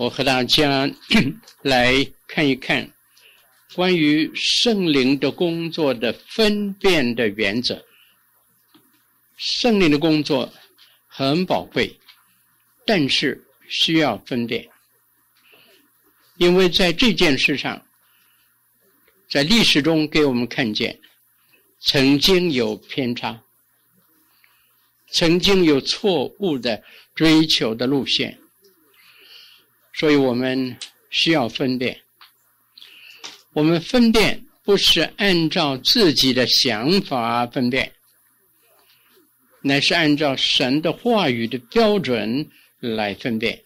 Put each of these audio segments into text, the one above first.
我和大家 来看一看关于圣灵的工作的分辨的原则。圣灵的工作很宝贵，但是需要分辨，因为在这件事上，在历史中给我们看见，曾经有偏差，曾经有错误的追求的路线。所以我们需要分辨。我们分辨不是按照自己的想法分辨，乃是按照神的话语的标准来分辨。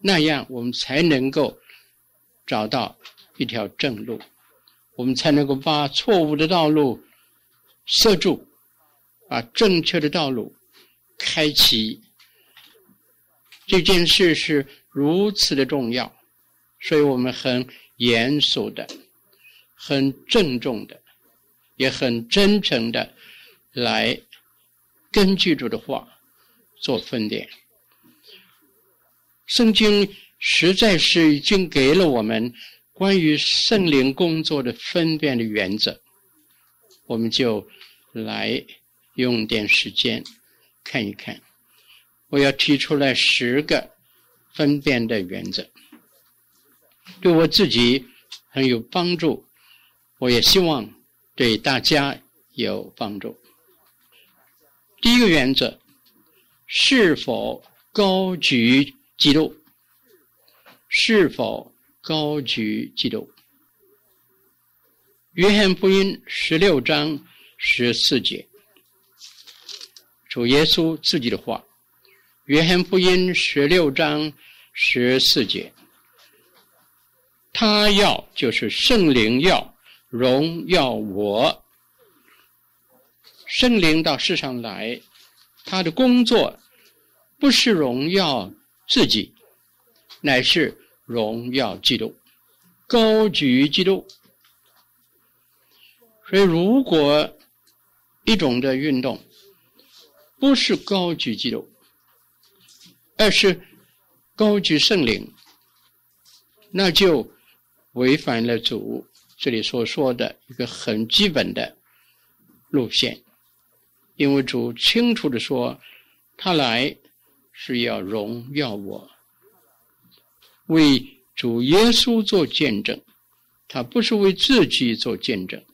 那样我们才能够找到一条正路，我们才能够把错误的道路塞住，把正确的道路开启。这件事是如此的重要，所以我们很严肃的、很郑重的、也很真诚的来根据主的话做分辨。圣经实在是已经给了我们关于圣灵工作的分辨的原则，我们就来用点时间看一看。我要提出来十个分辨的原则，对我自己很有帮助，我也希望对大家有帮助。第一个原则，是否高举基督？是否高举基督？约翰福音十六章十四节，主耶稣自己的话。约翰福音十六章十四节，他要就是圣灵要荣耀我。圣灵到世上来，他的工作不是荣耀自己，乃是荣耀基督，高举基督。所以，如果一种的运动不是高举基督，二是高举圣灵，那就违反了主这里所说的一个很基本的路线，因为主清楚地说，他来是要荣耀我，为主耶稣做见证，他不是为自己做见证，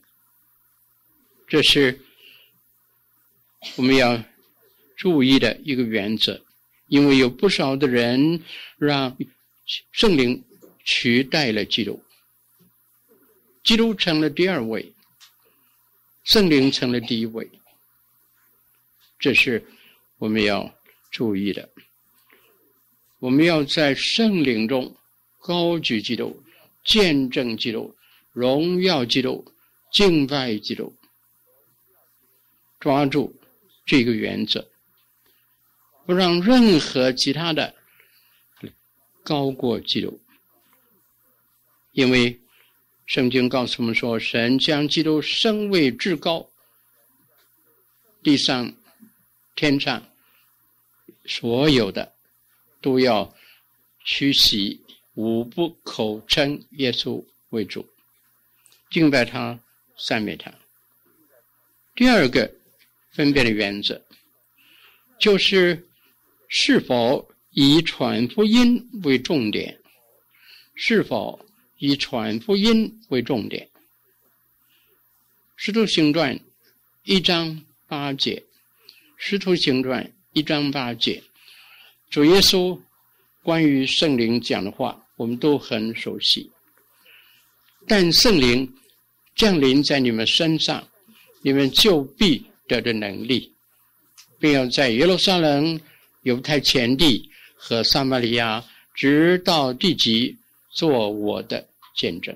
这是我们要注意的一个原则。因为有不少的人让圣灵取代了基督，基督成了第二位，圣灵成了第一位，这是我们要注意的。我们要在圣灵中高举基督，见证基督，荣耀基督，敬拜基督，抓住这个原则。不让任何其他的高过基督，因为圣经告诉我们说，神将基督升为至高，地上、天上所有的都要屈膝，无不口称耶稣为主，敬拜他，赞美他。第二个分辨的原则就是。是否以传福音为重点？是否以传福音为重点？《使徒行传》一章八节，《使徒行传》一章八节，主耶稣关于圣灵讲的话，我们都很熟悉。但圣灵降临在你们身上，你们就必得的能力，并要在耶路撒冷。犹太全地和撒玛利亚，直到地极，做我的见证。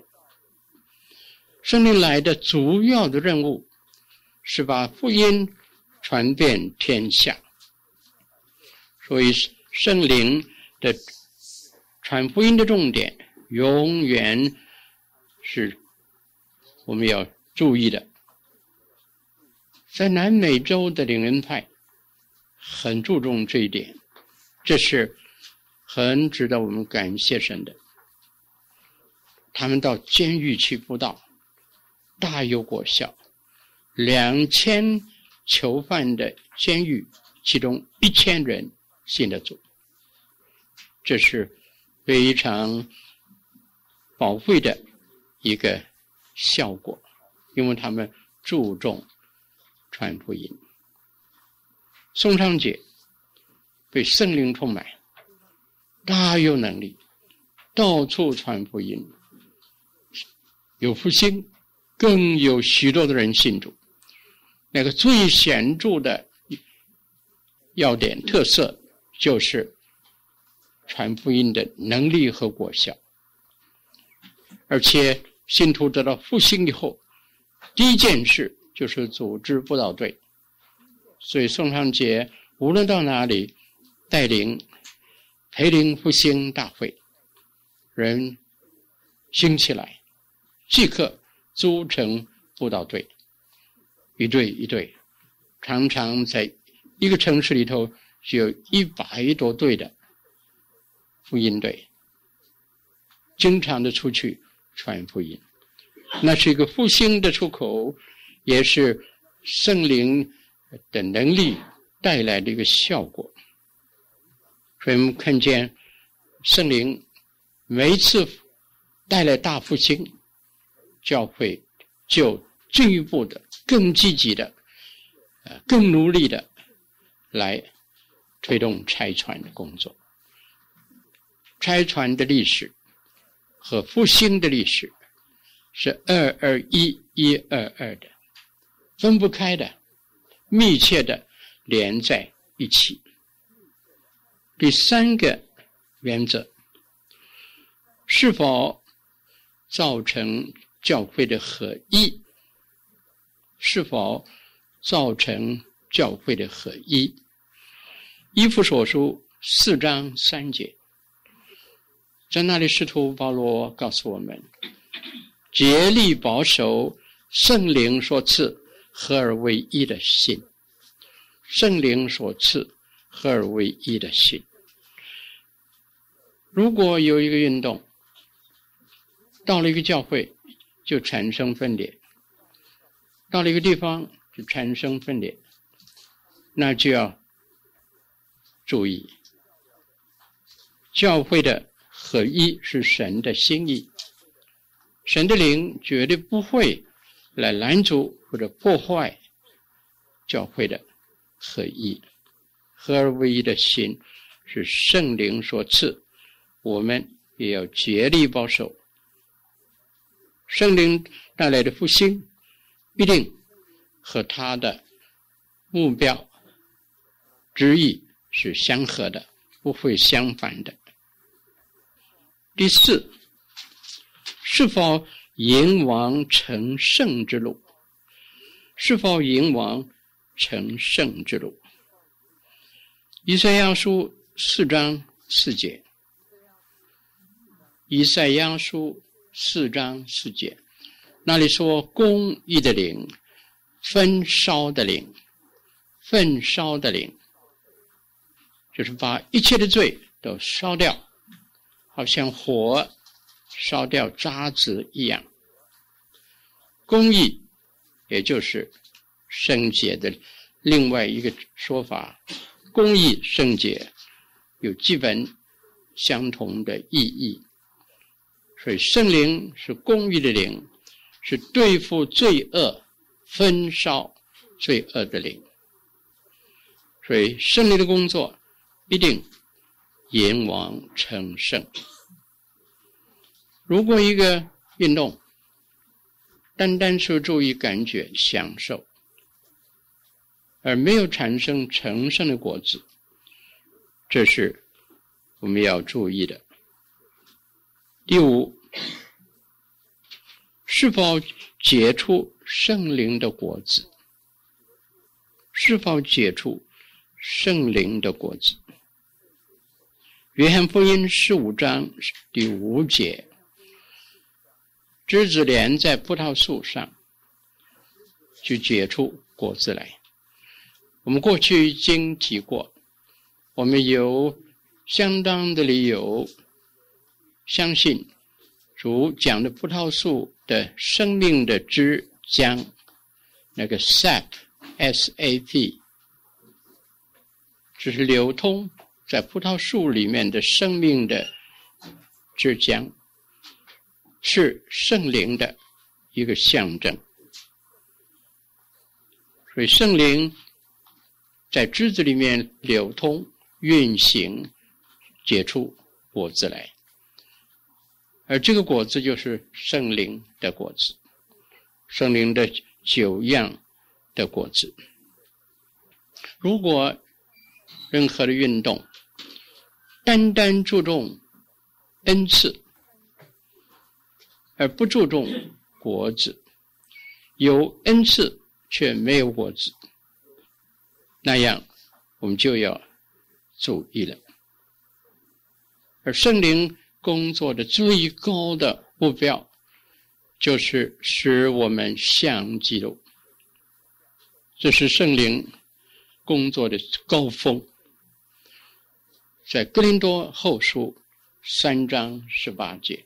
圣灵来的主要的任务，是把福音传遍天下。所以，圣灵的传福音的重点，永远是我们要注意的。在南美洲的领恩派。很注重这一点，这是很值得我们感谢神的。他们到监狱去布道，大有果效。两千囚犯的监狱，其中一千人信了主，这是非常宝贵的一个效果，因为他们注重传福音。宋昌杰被圣灵充满，大有能力，到处传福音，有复兴，更有许多的人信主。那个最显著的要点特色，就是传福音的能力和果效。而且信徒得到复兴以后，第一件事就是组织布道队。所以宋尚杰无论到哪里带领培灵复兴大会，人兴起来，即刻组成布道队。一队一队，常常在一个城市里头就有一百多队的福音队，经常的出去传福音，那是一个复兴的出口，也是圣灵的能力带来的一个效果。所以我们看见圣灵每一次带来大复兴，教会就进一步的。更积极的，呃，更努力的来推动拆船的工作。拆船的历史和复兴的历史是二二一一二二的，分不开的，密切的连在一起。第三个原则，是否造成教会的合一？是否造成教会的合一？以弗所书四章三节，在那里，使徒保罗告诉我们：竭力保守圣灵所赐合而为一的心。圣灵所赐合而为一的心。如果有一个运动到了一个教会，就产生分裂。到了一个地方就产生分裂，那就要注意，教会的合一是神的心意，神的灵绝对不会来拦阻或者破坏教会的合一，合而为一的心是圣灵所赐，我们也要竭力保守圣灵带来的复兴。必定和他的目标、之意是相合的，不会相反的。第四，是否引往成圣之路？是否引往成圣之路？以赛亚书四章四节。以赛亚书四章四节。那里说公义的灵，焚烧的灵，焚烧的灵，就是把一切的罪都烧掉，好像火烧掉渣子一样。公义，也就是圣洁的另外一个说法，公义圣洁有基本相同的意义，所以圣灵是公义的灵。是对付罪恶、焚烧罪恶的灵，所以圣灵的工作一定阎王成圣。如果一个运动单单是注意感觉、享受，而没有产生成圣的果子，这是我们要注意的。第五。是否结出圣灵的果子？是否结出圣灵的果子？约翰福音十五章第五节：枝子连在葡萄树上，就结出果子来。我们过去已经提过，我们有相当的理由相信主讲的葡萄树的生命的汁浆，那个 sap，s-a-p，只是流通在葡萄树里面的生命的汁浆，是圣灵的一个象征。所以圣灵在枝子里面流通、运行。结出果子来，而这个果子就是圣灵的果子，圣灵的九样的果子。如果任何的运动单单注重恩赐，而不注重果子，有恩赐却没有果子，那样我们就要注意了。而圣灵工作的最高的目标，就是使我们像基督。这是圣灵工作的高峰。在格林多后书三章十八节，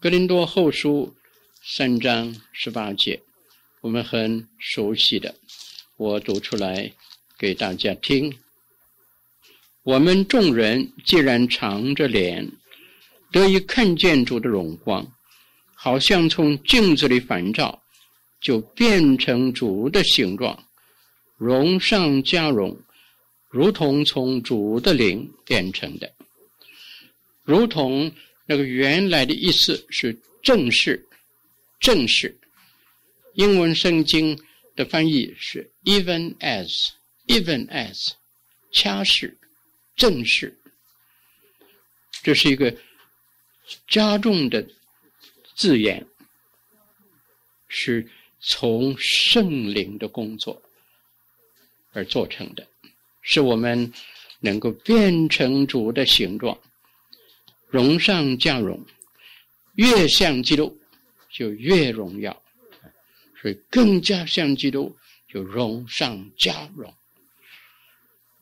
格林多后书三章十八节，我们很熟悉的，我读出来给大家听。我们众人既然长着脸，得以看见主的荣光，好像从镜子里反照，就变成主的形状，荣上加荣，如同从主的灵变成的。如同那个原来的意思是正式，正式。英文圣经的翻译是 even as，even as，恰是。正是，这是一个加重的字眼，是从圣灵的工作而做成的，使我们能够变成主的形状，荣上加荣，越像基督就越荣耀，所以更加像基督就荣上加荣，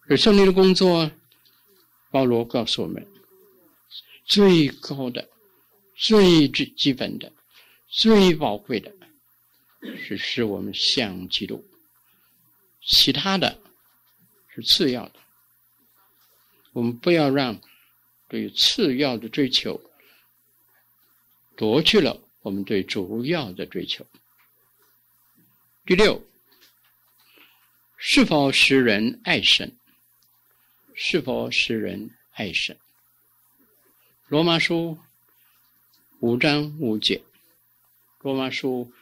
而圣灵的工作。保罗告诉我们，最高的、最最基本的、最宝贵的，是使我们像基督，其他的是次要的。我们不要让对次要的追求夺去了我们对主要的追求。第六，是否使人爱神？是否使人爱神？罗马书五章五节，罗马书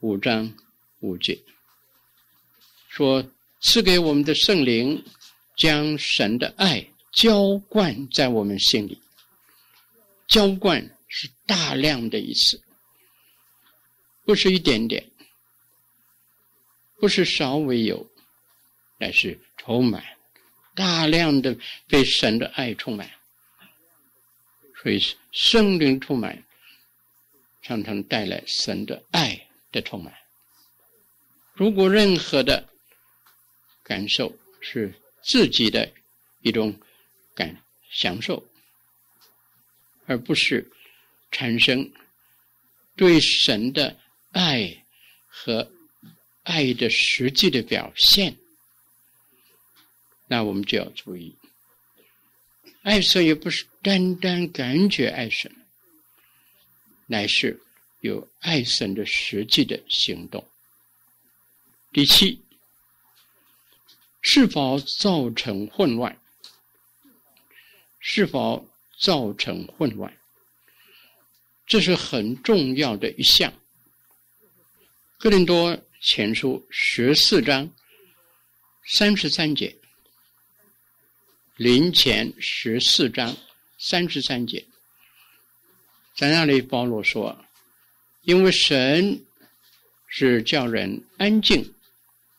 五章五节说：“赐给我们的圣灵，将神的爱浇灌在我们心里。浇灌是大量的意思，不是一点点，不是稍微有，乃是充满。”大量的被神的爱充满，所以圣灵充满，常常带来神的爱的充满。如果任何的感受是自己的一种感享受，而不是产生对神的爱和爱的实际的表现。那我们就要注意，爱神也不是单单感觉爱神，乃是有爱神的实际的行动。第七，是否造成混乱？是否造成混乱？这是很重要的一项。哥林多前书十四章三十三节。林前十四章三十三节，在那里保罗说：“因为神是叫人安静，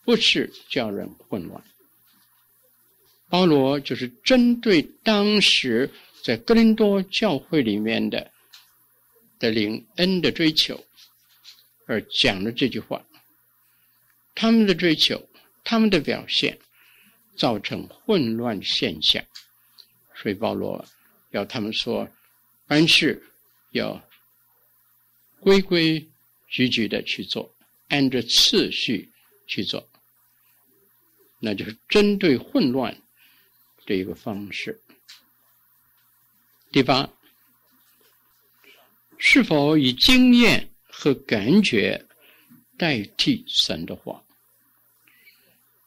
不是叫人混乱。”保罗就是针对当时在哥林多教会里面的的灵恩的追求而讲了这句话。他们的追求，他们的表现。造成混乱现象，所以保罗要他们说，凡事要规规矩矩的去做，按着次序去做，那就是针对混乱这一个方式。第八，是否以经验和感觉代替神的话？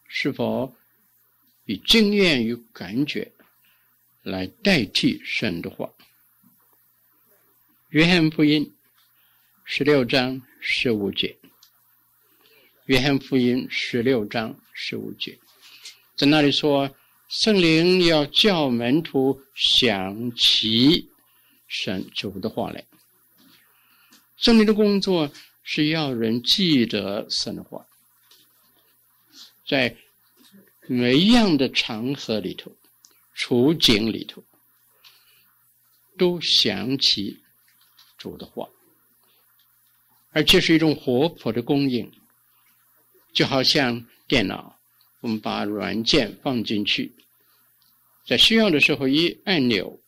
是否以经验与感觉来代替神的话？约翰福音十六章十五节。约翰福音十六章十五节，在那里说，圣灵要叫门徒想起神主的话来。圣灵的工作是要人记得神的话，在每一样的场合里头、处境里头，都想起主的话，而且是一种活泼的供应。就好像电脑，我们把软件放进去，在需要的时候一按钮，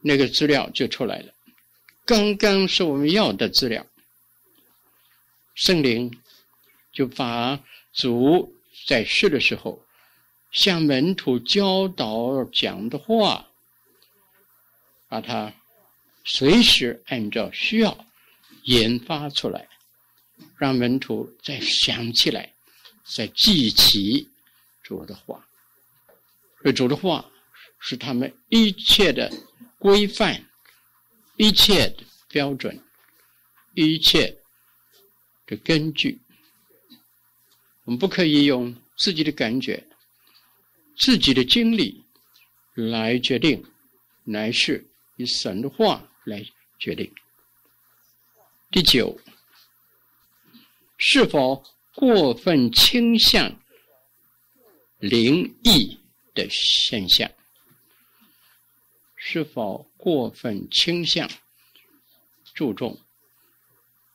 那个资料就出来了。刚刚是我们要的资料，圣灵就把主在世的时候向门徒教导讲的话，把它随时按照需要研发出来。让门徒再想起来，在记起主的话。而主的话是他们一切的规范、一切的标准、一切的根据。我们不可以用自己的感觉、自己的经历来决定，乃是以神的话来决定。第九。是否过分倾向灵异的现象？是否过分倾向注重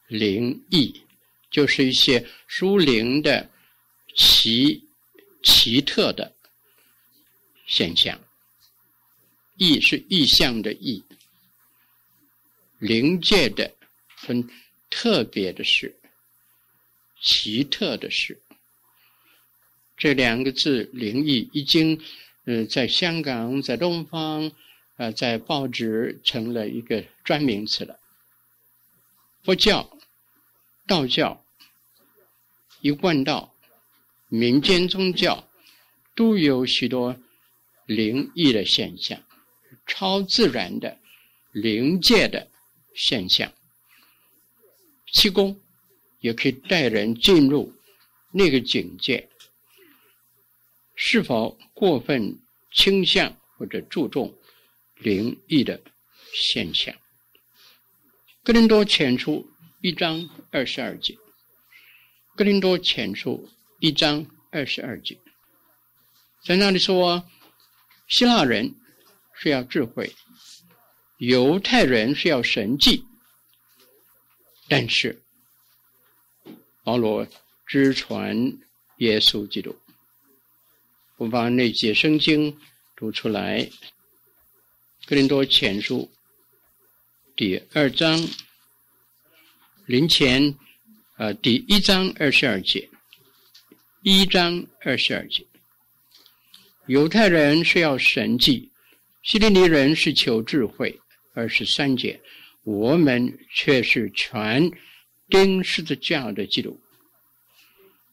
灵异？就是一些书灵的奇奇特的现象。意是意象的意，灵界的很特别的事。奇特的事，这两个字“灵异”已经，呃，在香港、在东方，呃，在报纸成了一个专名词了。佛教、道教、一贯道、民间宗教都有许多灵异的现象，超自然的灵界的现象，气功。也可以带人进入那个境界。是否过分倾向或者注重灵异的现象？哥林多前书一章二十二节。哥林多前书一章二十二节，在那里说，希腊人是要智慧，犹太人是要神迹，但是。保罗之传耶稣基督。我把那节圣经读出来，《哥林多前书》第二章林前呃，第一章二十二节，一章二十二节。犹太人是要神迹，希利尼人是求智慧。二十三节，我们却是全传。钉十字架的基督，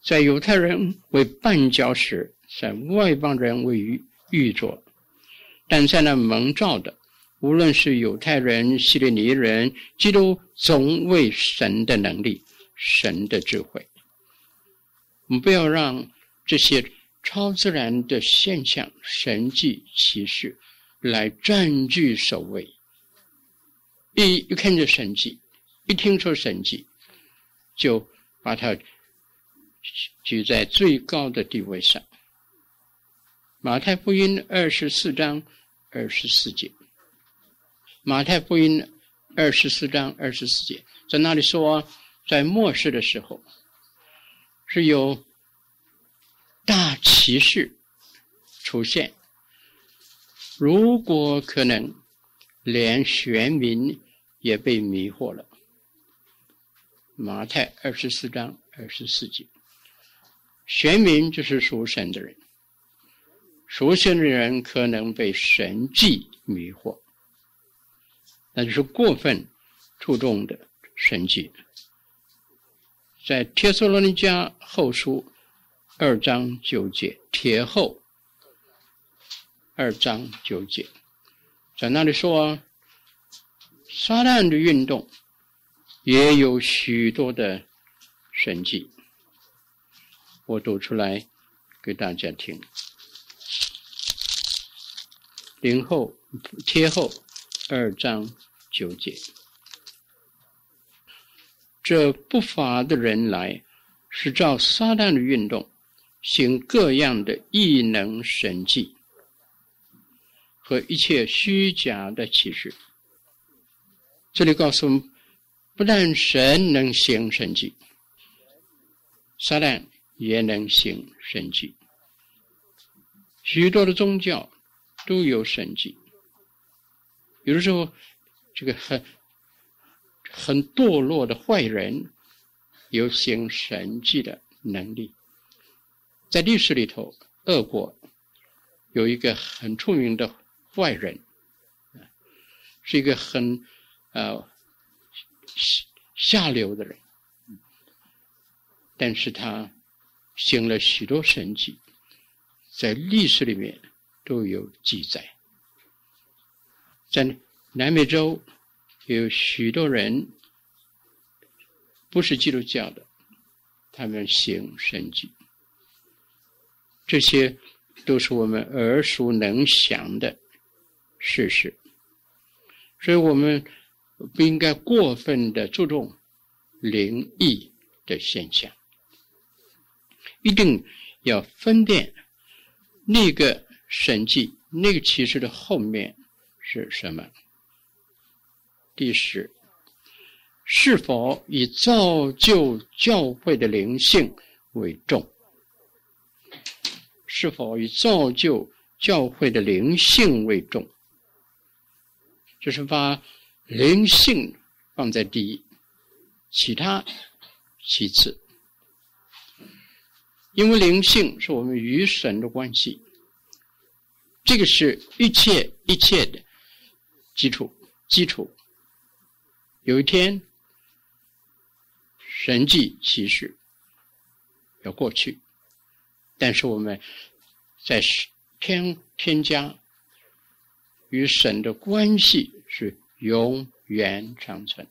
在犹太人为绊脚石，在外邦人为玉座，但在那蒙召的，无论是犹太人、希利尼人，基督总为神的能力、神的智慧。我们不要让这些超自然的现象、神迹奇事来占据首位。一一看见神迹，一听说神迹。就把它举在最高的地位上。马太福音二十四章二十四节，马太福音二十四章二十四节，在那里说，在末世的时候，是有大骑士出现，如果可能，连玄民也被迷惑了。马太二十四章二十四节，选民就是属神的人，属神的人可能被神迹迷惑，那就是过分注重的神迹。在帖撒罗尼迦后书二章九节，帖后二章九节，在那里说，啊撒旦的运动也有许多的神迹，我读出来给大家听。林后贴后二章九节。这不法的人来，是照撒旦的运动，行各样的异能神迹和一切虚假的启示。这里告诉我们，不但神能行神迹，撒旦也能行神迹。许多的宗教都有神迹，有的时候这个很。很堕落的坏人有行神迹的能力，在历史里头，俄国有一个很出名的坏人，是一个很呃下下流的人，但是他行了许多神迹，在历史里面都有记载，在南美洲。有许多人不是基督教的，他们行神迹，这些都是我们耳熟能详的事实，所以我们不应该过分的注重灵异的现象，一定要分辨那个神迹、那个启示的后面是什么。第十，是否以造就教会的灵性为重？是否以造就教会的灵性为重？就是把灵性放在第一，其他其次。因为灵性是我们与神的关系，这个是一切一切的基础，基础。有一天，神迹奇事要过去，但是我们在添添加与神的关系是永远长存。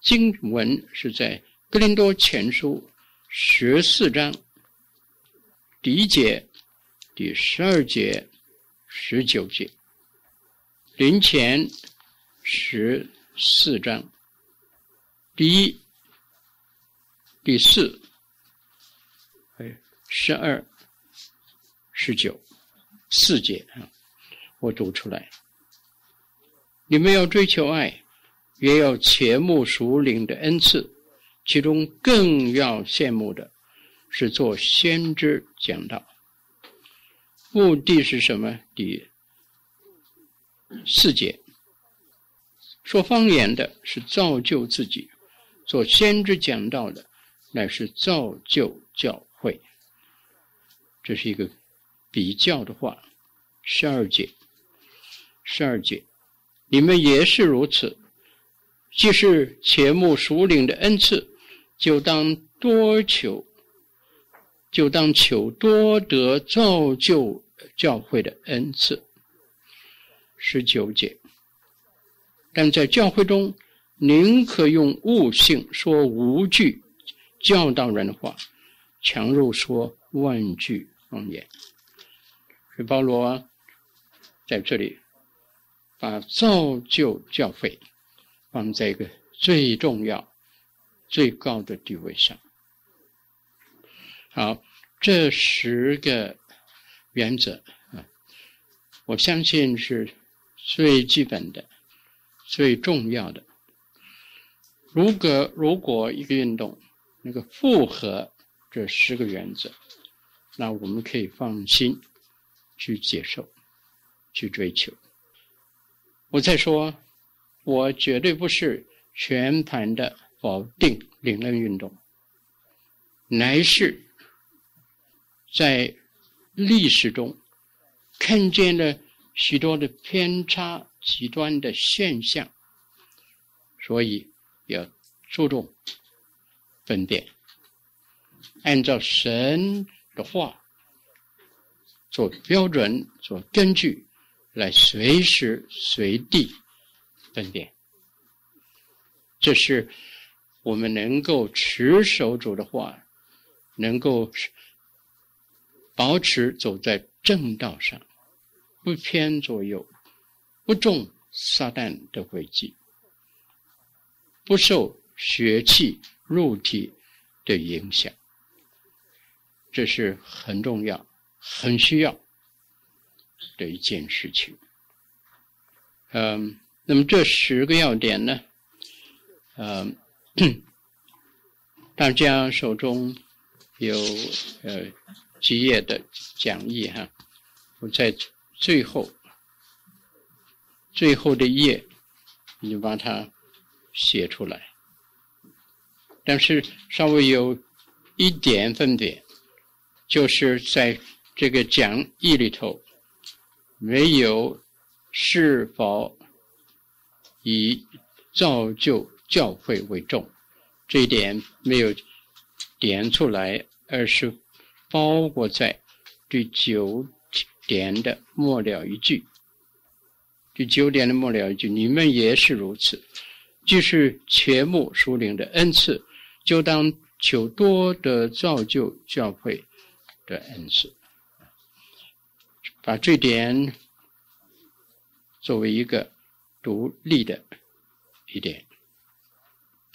经文是在格林多前书十四章第一节、第十二节、十九节，林前。十四章，第一、第四，哎，十二、十九，四节啊，我读出来。你们要追求爱，也要切慕属灵的恩赐，其中更要羡慕的是做先知讲道。目的是什么？第四节。说方言的是造就自己，做先知讲道的乃是造就教会。这是一个比较的话。十二节，十二节，你们也是如此。既是切慕属灵的恩赐，就当多求，就当求多得造就教会的恩赐。十九节。但在教会中，宁可用悟性说无句教导人的话，强如说万句方言。所以保罗在这里把造就教会放在一个最重要、最高的地位上。好，这十个原则啊，我相信是最基本的。最重要的，如果如果一个运动那个符合这十个原则，那我们可以放心去接受。去追求。我再说，我绝对不是全盘的否定理论运动，乃是在历史中看见了许多的偏差、极端的现象，所以要注重分辨，按照神的话做标准、做根据。来随时随地分辨，这是我们能够持守主的话，能够保持走在正道上，不偏左右，不中撒旦的诡计，不受血气肉体的影响，这是很重要、很需要。的一件事情，嗯，那么这十个要点呢，嗯，大家手中有呃几页的讲义哈，我在最后最后的页，你把它写出来，但是稍微有一点分别，就是在这个讲义里头。没有是否以造就教会为重，这一点没有点出来，而是包括在第九点的末了一句。第九点的末了一句，你们也是如此，既是切慕属灵的恩赐，就当求多得造就教会的恩赐。把这点作为一个独立的一点。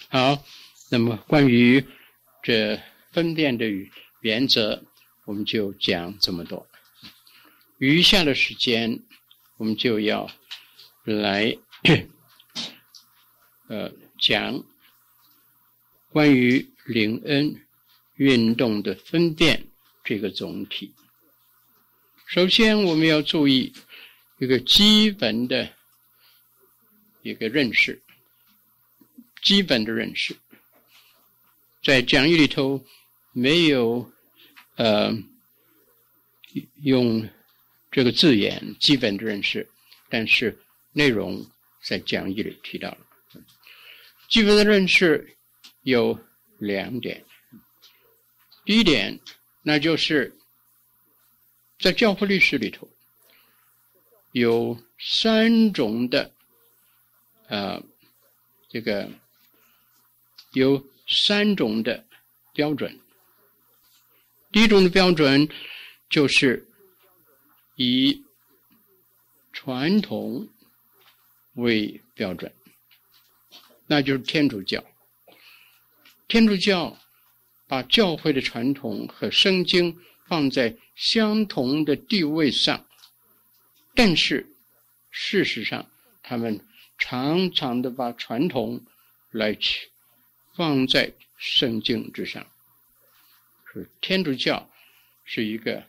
好，那么关于这分辨的原则，我们就讲这么多。余下的时间，我们就要来呃讲关于灵恩运动的分辨这个总体。首先，我们要注意一个基本的一个认识，基本的认识，在讲义里头没有呃用这个字眼“基本的认识”，但是内容在讲义里提到了。基本的认识有两点，第一点，那就是。在教会历史里头，有三种的，呃，这个有三种的标准。第一种的标准就是以传统为标准，那就是天主教。天主教把教会的传统和圣经放在相同的地位上，但是事实上，他们常常的把传统来去放在圣经之上。是天主教是一个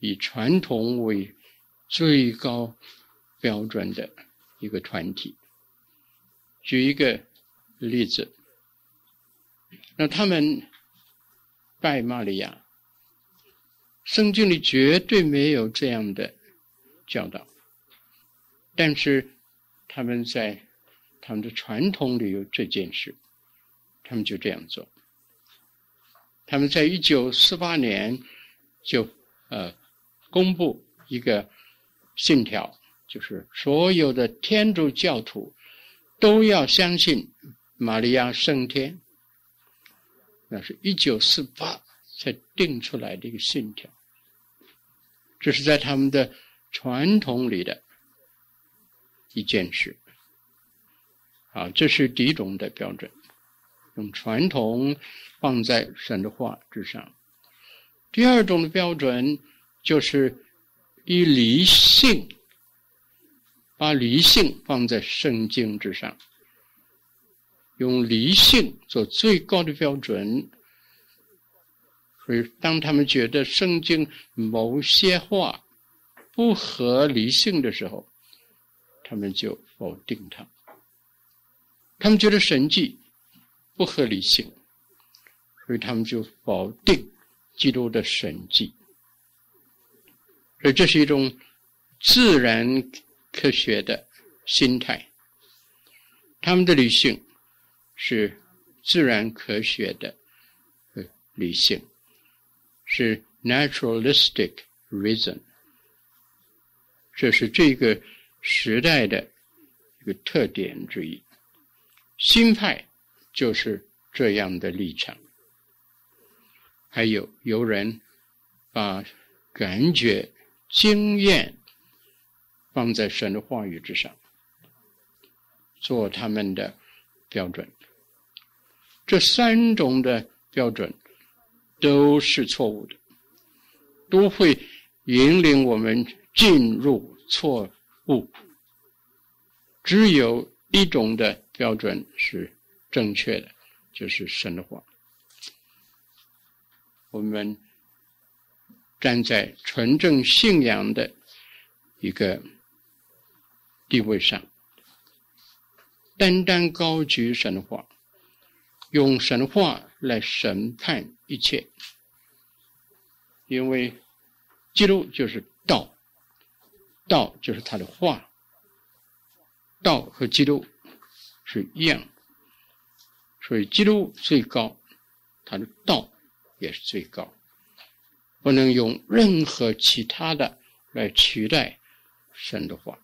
以传统为最高标准的一个团体。举一个例子，那他们拜玛利亚。圣经里绝对没有这样的教导，但是他们在他们的传统里有这件事，他们就这样做。他们在一九四八年就呃公布一个信条，就是所有的天主教徒都要相信玛利亚升天。那是一九四八才定出来的一个信条。这是在他们的传统里的一件事，啊，这是第一种的标准，用传统放在神的话之上。第二种的标准就是以理性，把理性放在圣经之上，用理性做最高的标准。所以，当他们觉得圣经某些话不合理性的时候，他们就否定他。他们觉得神迹不合理性，所以他们就否定基督的神迹。所以这是一种自然科学的心态。他们的理性是自然科学的理性，是 naturalistic reason。这是这个时代的一个特点之一。新派就是这样的立场。还有有人把感觉、经验放在神的话语之上，做他们的标准。这三种的标准都是错误的，都会引领我们。进入错误，只有一种的标准是正确的，就是神的话。我们站在纯正信仰的一个地位上，单单高举神的话，用神话来审判一切，因为基督就是道。道就是他的话，道和基督是一样，所以基督最高，他的道也是最高，不能用任何其他的来取代神的话。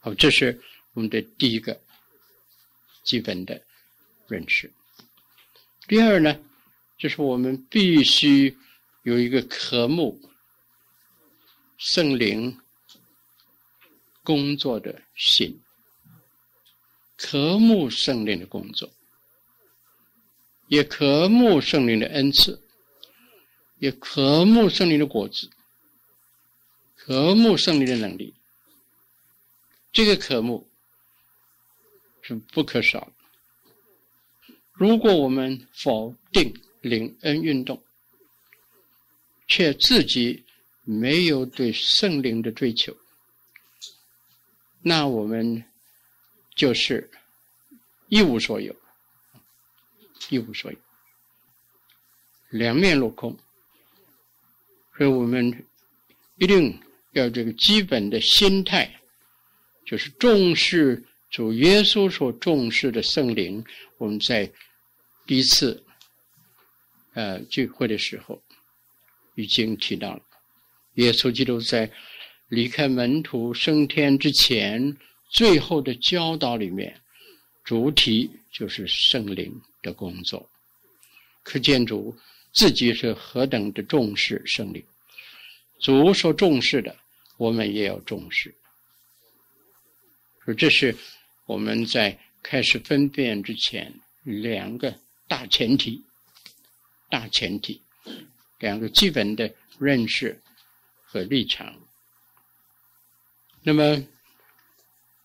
好，这是我们的第一个基本的认识。第二呢，就是我们必须有一个渴慕。圣灵工作的心，渴慕圣灵的工作，也渴慕圣灵的恩赐，也渴慕圣灵的果子，渴慕圣灵的能力。这个渴慕是不可少的。如果我们否定灵恩运动，却自己没有对圣灵的追求，那我们就是一无所有，一无所有，两面落空。所以我们一定要这个基本的心态，就是重视主耶稣所重视的圣灵。我们在第一次呃聚会的时候已经提到了。耶稣基督在离开门徒升天之前，最后的教导里面，主题就是圣灵的工作。可见主自己是何等的重视圣灵，主所重视的，我们也要重视。说这是我们在开始分辨之前两个大前提，大前提，两个基本的认识。和立场。那么，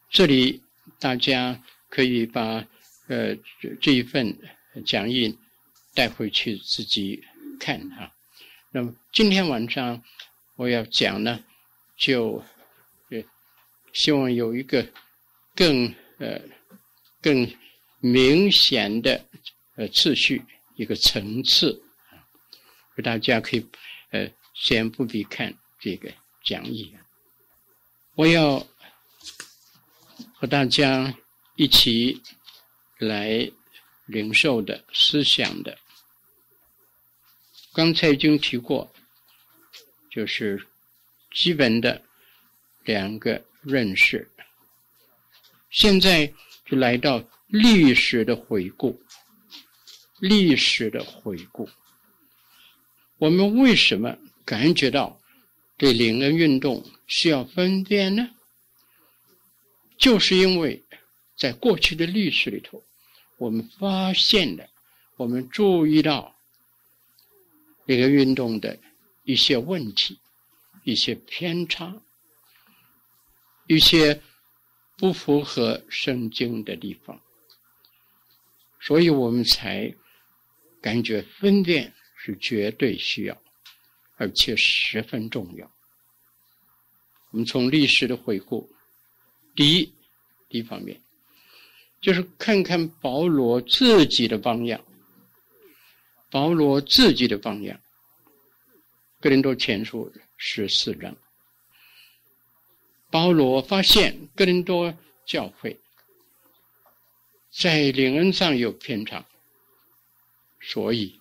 这里大家可以把呃这一份讲义带回去自己看哈。那么今天晚上我要讲呢，就呃希望有一个更呃更明显的呃次序，一个层次啊，大家可以呃先不必看。这个讲义，我要和大家一起来领受的思想的。刚才已经提过，就是基本的两个认识。现在就来到历史的回顾，历史的回顾，我们为什么感觉到？对灵恩运动需要分辨呢，就是因为在过去的历史里头，我们发现了，我们注意到这个运动的一些问题、一些偏差、一些不符合圣经的地方，所以我们才感觉分辨是绝对需要。而且十分重要，我们从历史的回顾，第一，一方面，就是看看保罗自己的榜样。保罗自己的榜样，《哥林多前书》十四章。保罗发现哥林多教会在灵恩上有偏差，所以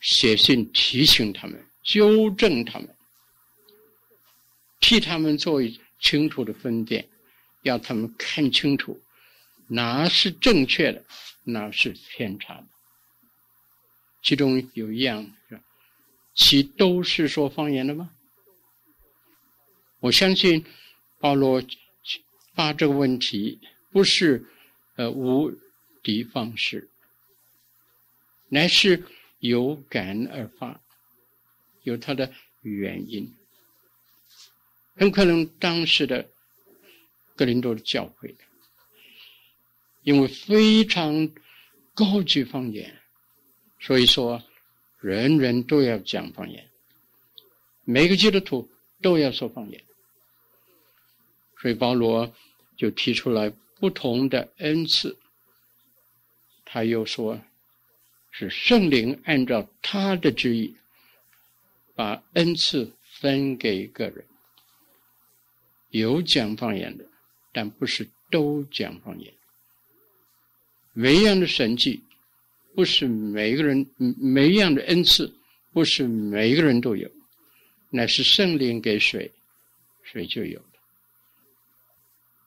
写信提醒他们、纠正他们，替他们做清楚的分辨，要他们看清楚哪是正确的，哪是偏差的。其中有一样是，其都是说方言的吗？我相信保罗发这个问题不是呃无的放矢，乃是有感而发，有他的原因。很可能当时的哥林多的教会，因为非常高举方言。所以说，人人都要讲方言，每个基督徒都要说方言。所以保罗就提出来不同的恩赐，他又说，是圣灵按照他的旨意，把恩赐分给个人，有讲方言的，但不是都讲方言，每样的神迹。不是每个人每一样的恩赐，不是每个人都有，乃是圣灵给谁，谁就有。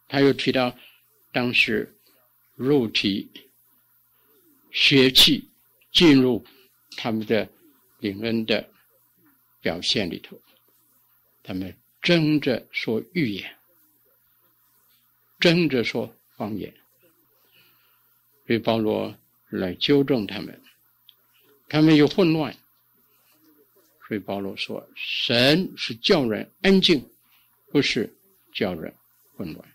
他又提到，当时肉体、血气进入他们的灵恩的表现里头，他们争着说预言，争着说方言，所以保罗。来纠正他们，他们有混乱，所以保罗说：“神是叫人安静，不是叫人混乱。”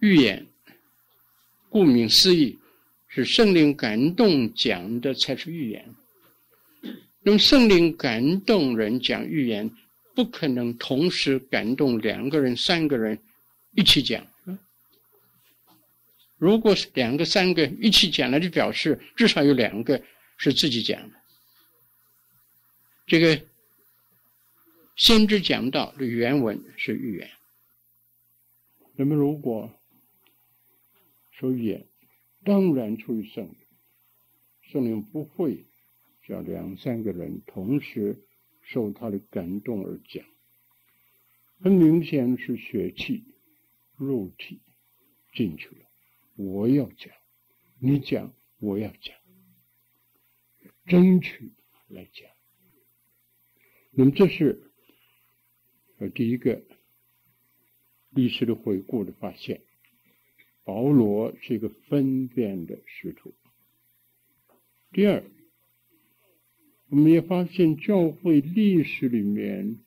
预言，顾名思义，是圣灵感动讲的才是预言。用圣灵感动人讲预言，不可能同时感动两个人、三个人一起讲。如果是两个、三个一起讲了，就表示至少有两个是自己讲的。这个先知讲道的原文是预言。那么，如果说预言，当然出于圣灵，圣灵不会叫两三个人同时受他的感动而讲。很明显是血气、肉体进去了。我要讲，你讲，我要讲，争取来讲。那么这是呃第一个历史的回顾的发现。保罗是一个分辨的使徒。第二，我们也发现教会历史里面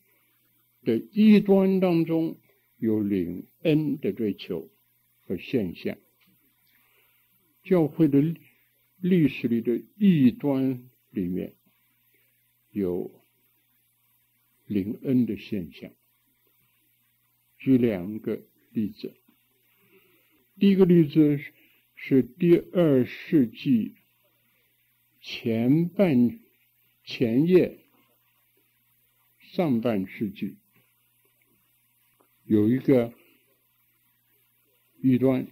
的异端当中有灵恩的追求和现象。教会的历史里的异端里面有灵恩的现象。举两个例子，第一个例子是第二世纪前半前叶上半世纪有一个异端。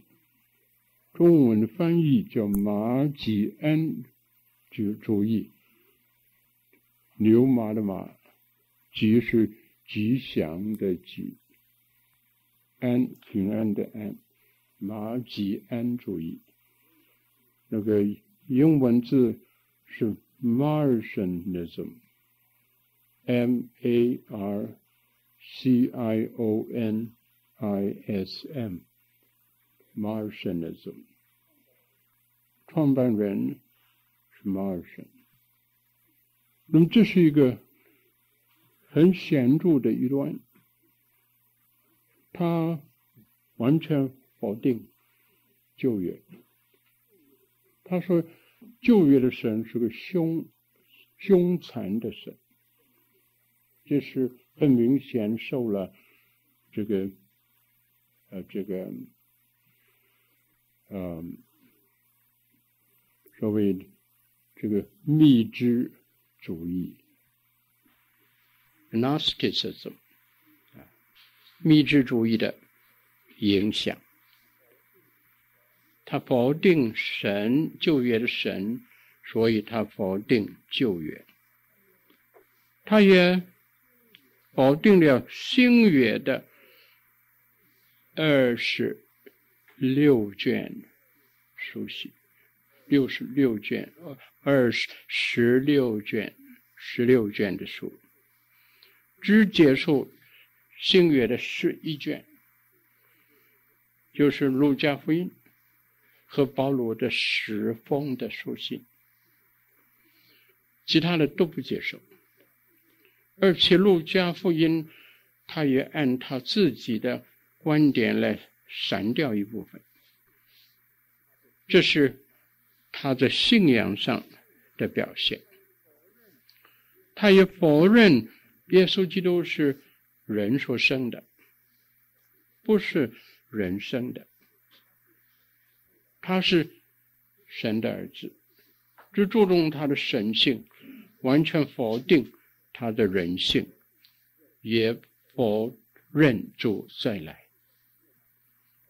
中文翻译叫马吉安主主义，牛马的马，吉是吉祥的吉，安平安的安，马吉安主义。那个英文字是 Marcionism，M A R C I O N I S M。Marcionism，创办人是 Marcion。那么这是一个很显著的一段，他完全否定旧约。他说旧约的神是个凶凶残的神，这是很明显受了这个呃这个呃所谓这个密支主义 Gnosticism 啊，密支主义的影响，他否定神旧约的神，所以他否定旧约。他也否定了新约的二十六卷书信，六十六卷，二十十六卷，十六卷的书，只接受新约的十一卷，就是路加福音。和保罗的十封的书信，其他的都不接受。而且路加福音，他也按他自己的观点来删掉一部分，这是他在信仰上的表现。他也否认耶稣基督是人所生的，不是人生的，他是神的儿子，只注重他的神性，完全否定。他的人性也否认主再来，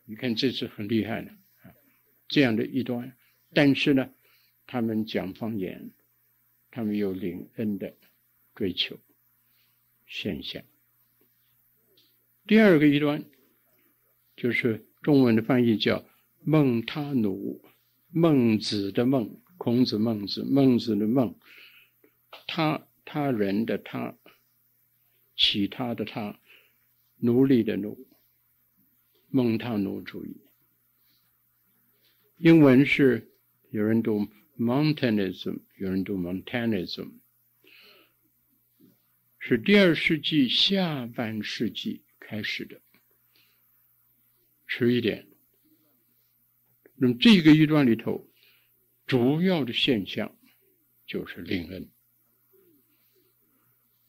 你看这是很厉害的啊，这样的一端。但是呢，他们讲方言，他们有灵恩的追求现象。第二个一端就是中文的翻译叫孟他努，孟子的孟，孔子孟子，孟子的孟，他。他人的他，其他的他，奴隶的奴，孟他奴主义。英文是有人读 Montanism，有人读 Montanism，是第二世纪下半世纪开始的，迟一点。那么这个一段里头，主要的现象就是灵恩。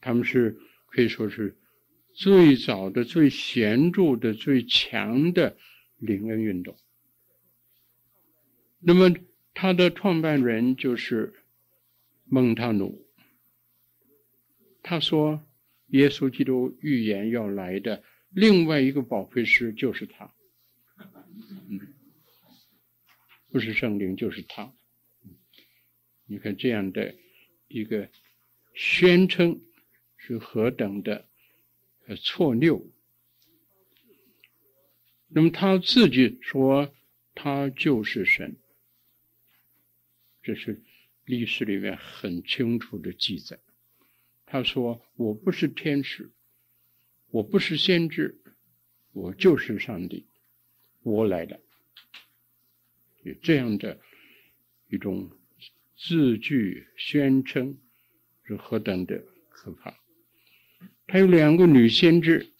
他们是可以说是最早的、最显著的、最强的灵恩运动。那么，他的创办人就是蒙塔努。他说，耶稣基督预言要来的另外一个保惠师就是他，嗯，不是圣灵就是他。你看这样的一个宣称。是何等的错谬！那么他自己说，他就是神，这是历史里面很清楚的记载。他说：“我不是天使，我不是先知，我就是上帝，我来了。”有这样的一种字句宣称，是何等的可怕！他有两个女先知，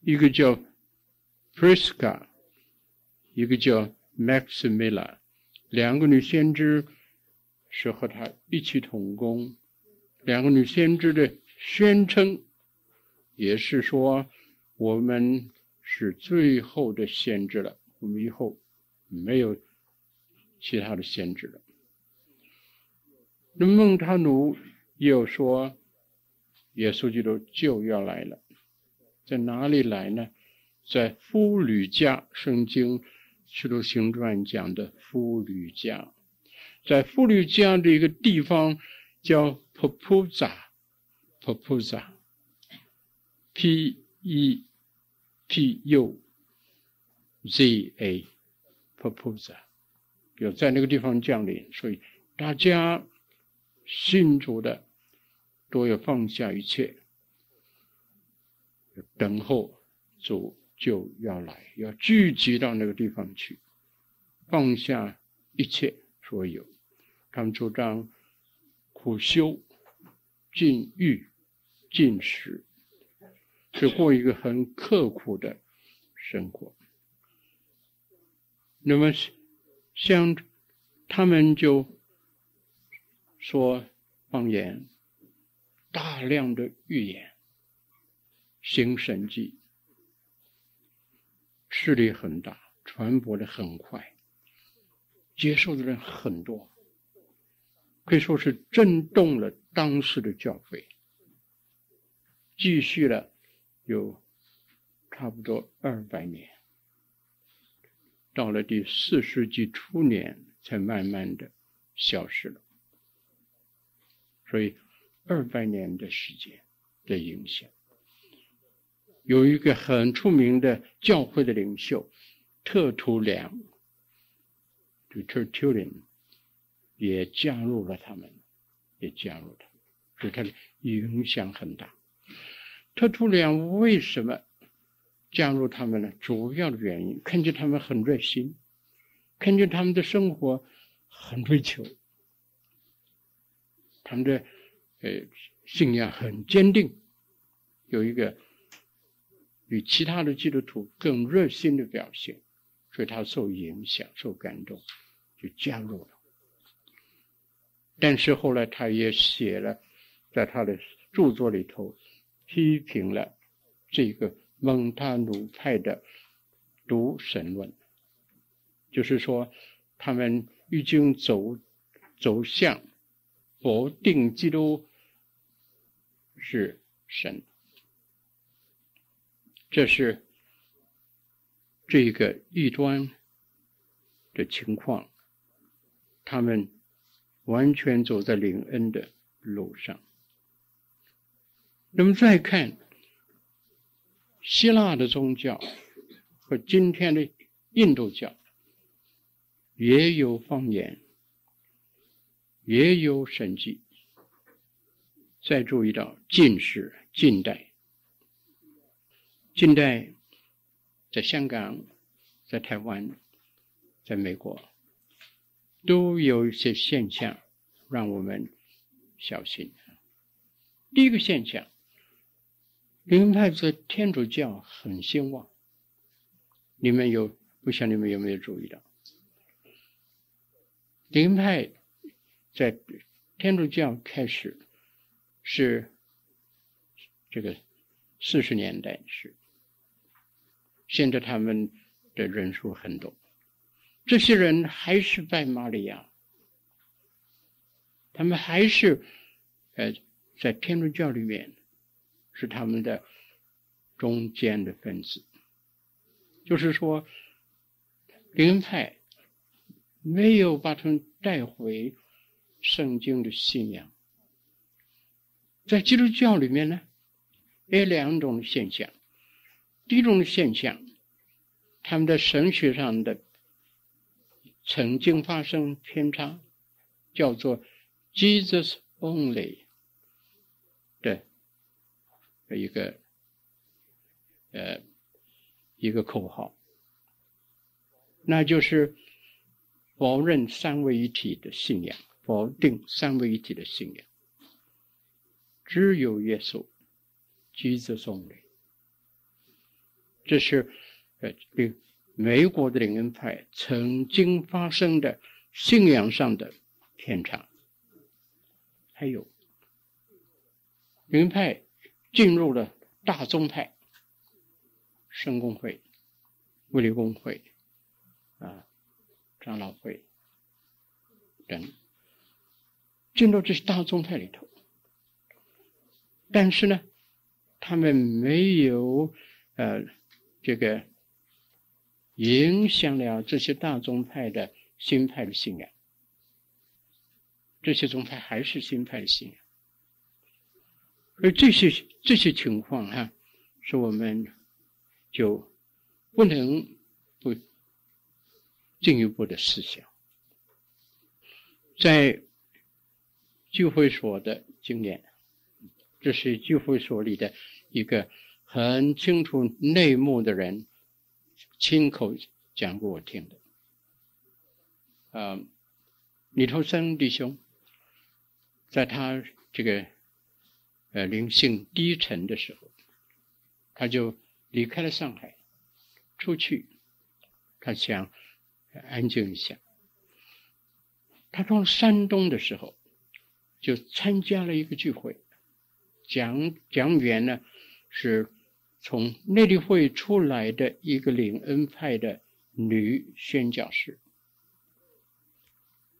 一个叫 Prisca，一个叫 Maximilla，两个女先知是和他一起同工。两个女先知的宣称也是说，我们是最后的先知了，我们以后没有其他的限制了。那孟他努又说。耶稣基督就要来了，在哪里来呢？在弗吕家，圣经《使徒行传》讲的弗吕家，在弗吕家的一个地方叫 Popuza，Popuza，P E P U Z A，Popuza，有在那个地方降临，所以大家信主的。都要放下一切，等候主就要来，要聚集到那个地方去，放下一切所有。他们主张苦修、禁欲、禁食，是过一个很刻苦的生活。那么，像他们就说方言。大量的预言，行神迹，势力很大，传播的很快，接受的人很多，可以说是震动了当时的教会，继续了有差不多二百年，到了第四世纪初年，才慢慢的消失了。所以。二百年的时间的影响，有一个很出名的教会的领袖特图良，就 Tertullian 也加入了他们，也加入他们，所以他的影响很大。特图良为什么加入他们呢？主要的原因，看见他们很热心，看见他们的生活很追求，他们的。呃，信仰很坚定，有一个比其他的基督徒更热心的表现，所以他受影响、受感动，就加入了。但是后来他也写了，在他的著作里头批评了这个蒙塔努派的独神论，就是说他们已经走走向否定基督。是神，这是这个异端的情况，他们完全走在灵恩的路上。那么再看希腊的宗教和今天的印度教，也有方言，也有神迹。再注意到近世、近代、近代，在香港、在台湾、在美国，都有一些现象让我们小心。第一个现象，灵派在天主教很兴旺，你们有，不晓得你们有没有注意到？灵派在天主教开始。是这个四十年代是，现在他们的人数很多，这些人还是拜玛利亚，他们还是呃在天主教里面是他们的中间的分子，就是说灵派没有把他们带回圣经的信仰。在基督教里面呢，有两种现象。第一种现象，他们的神学上的曾经发生偏差，叫做 “Jesus only” 的一个呃一个口号，那就是否认三位一体的信仰，否定三位一体的信仰。只有耶稣，Jesus only。这是呃，美国的灵恩派曾经发生的信仰上的偏差。还有，灵恩派进入了大宗派，圣公会、卫理公会啊、长老会等，进入这些大宗派里头。但是呢，他们没有呃这个影响了这些大宗派的新派的信仰，这些宗派还是新派的信仰，而这些这些情况哈、是我们就不能不进一步的思想，在聚会所的经验。这是聚会所里的一个很清楚内幕的人亲口讲给我听的。啊，李头生弟兄，在他这个呃灵性低沉的时候，他就离开了上海，出去，他想安静一下。他到山东的时候，就参加了一个聚会。讲讲员呢，是从内地会出来的一个领恩派的女宣教师。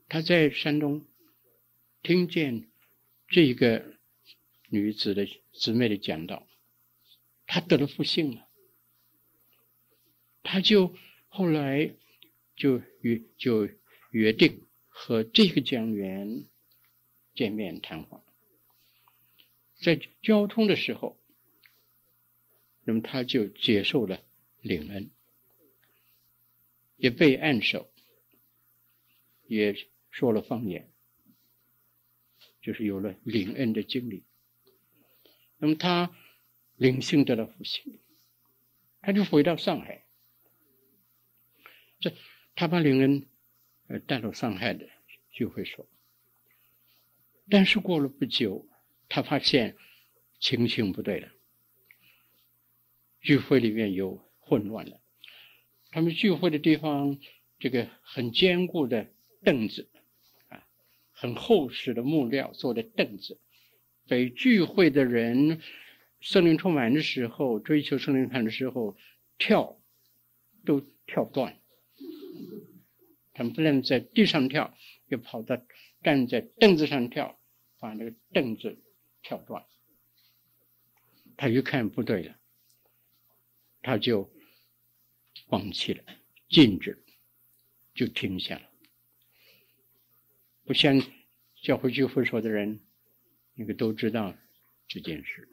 他在山东听见这个女子的姊妹的讲道，她得了复兴了。她就后来就约就约定和这个讲员见面谈话。在交通的时候，那么他就接受了领恩，也被按手，也说了方言，就是有了领恩的经历。那么他灵性得到复兴，他就回到上海。这他把领恩呃带到上海的聚会所，但是过了不久。他发现情形不对了，聚会里面有混乱了。他们聚会的地方，这个很坚固的凳子，啊，很厚实的木料做的凳子，被聚会的人圣灵充满的时候，追求圣灵派的时候跳，都跳断。他们不能在地上跳，又跑到站在凳子上跳，把那个凳子。跳断，他一看不对了，他就放弃了，静止，就停下了。不像教会聚会所的人，那个都知道这件事。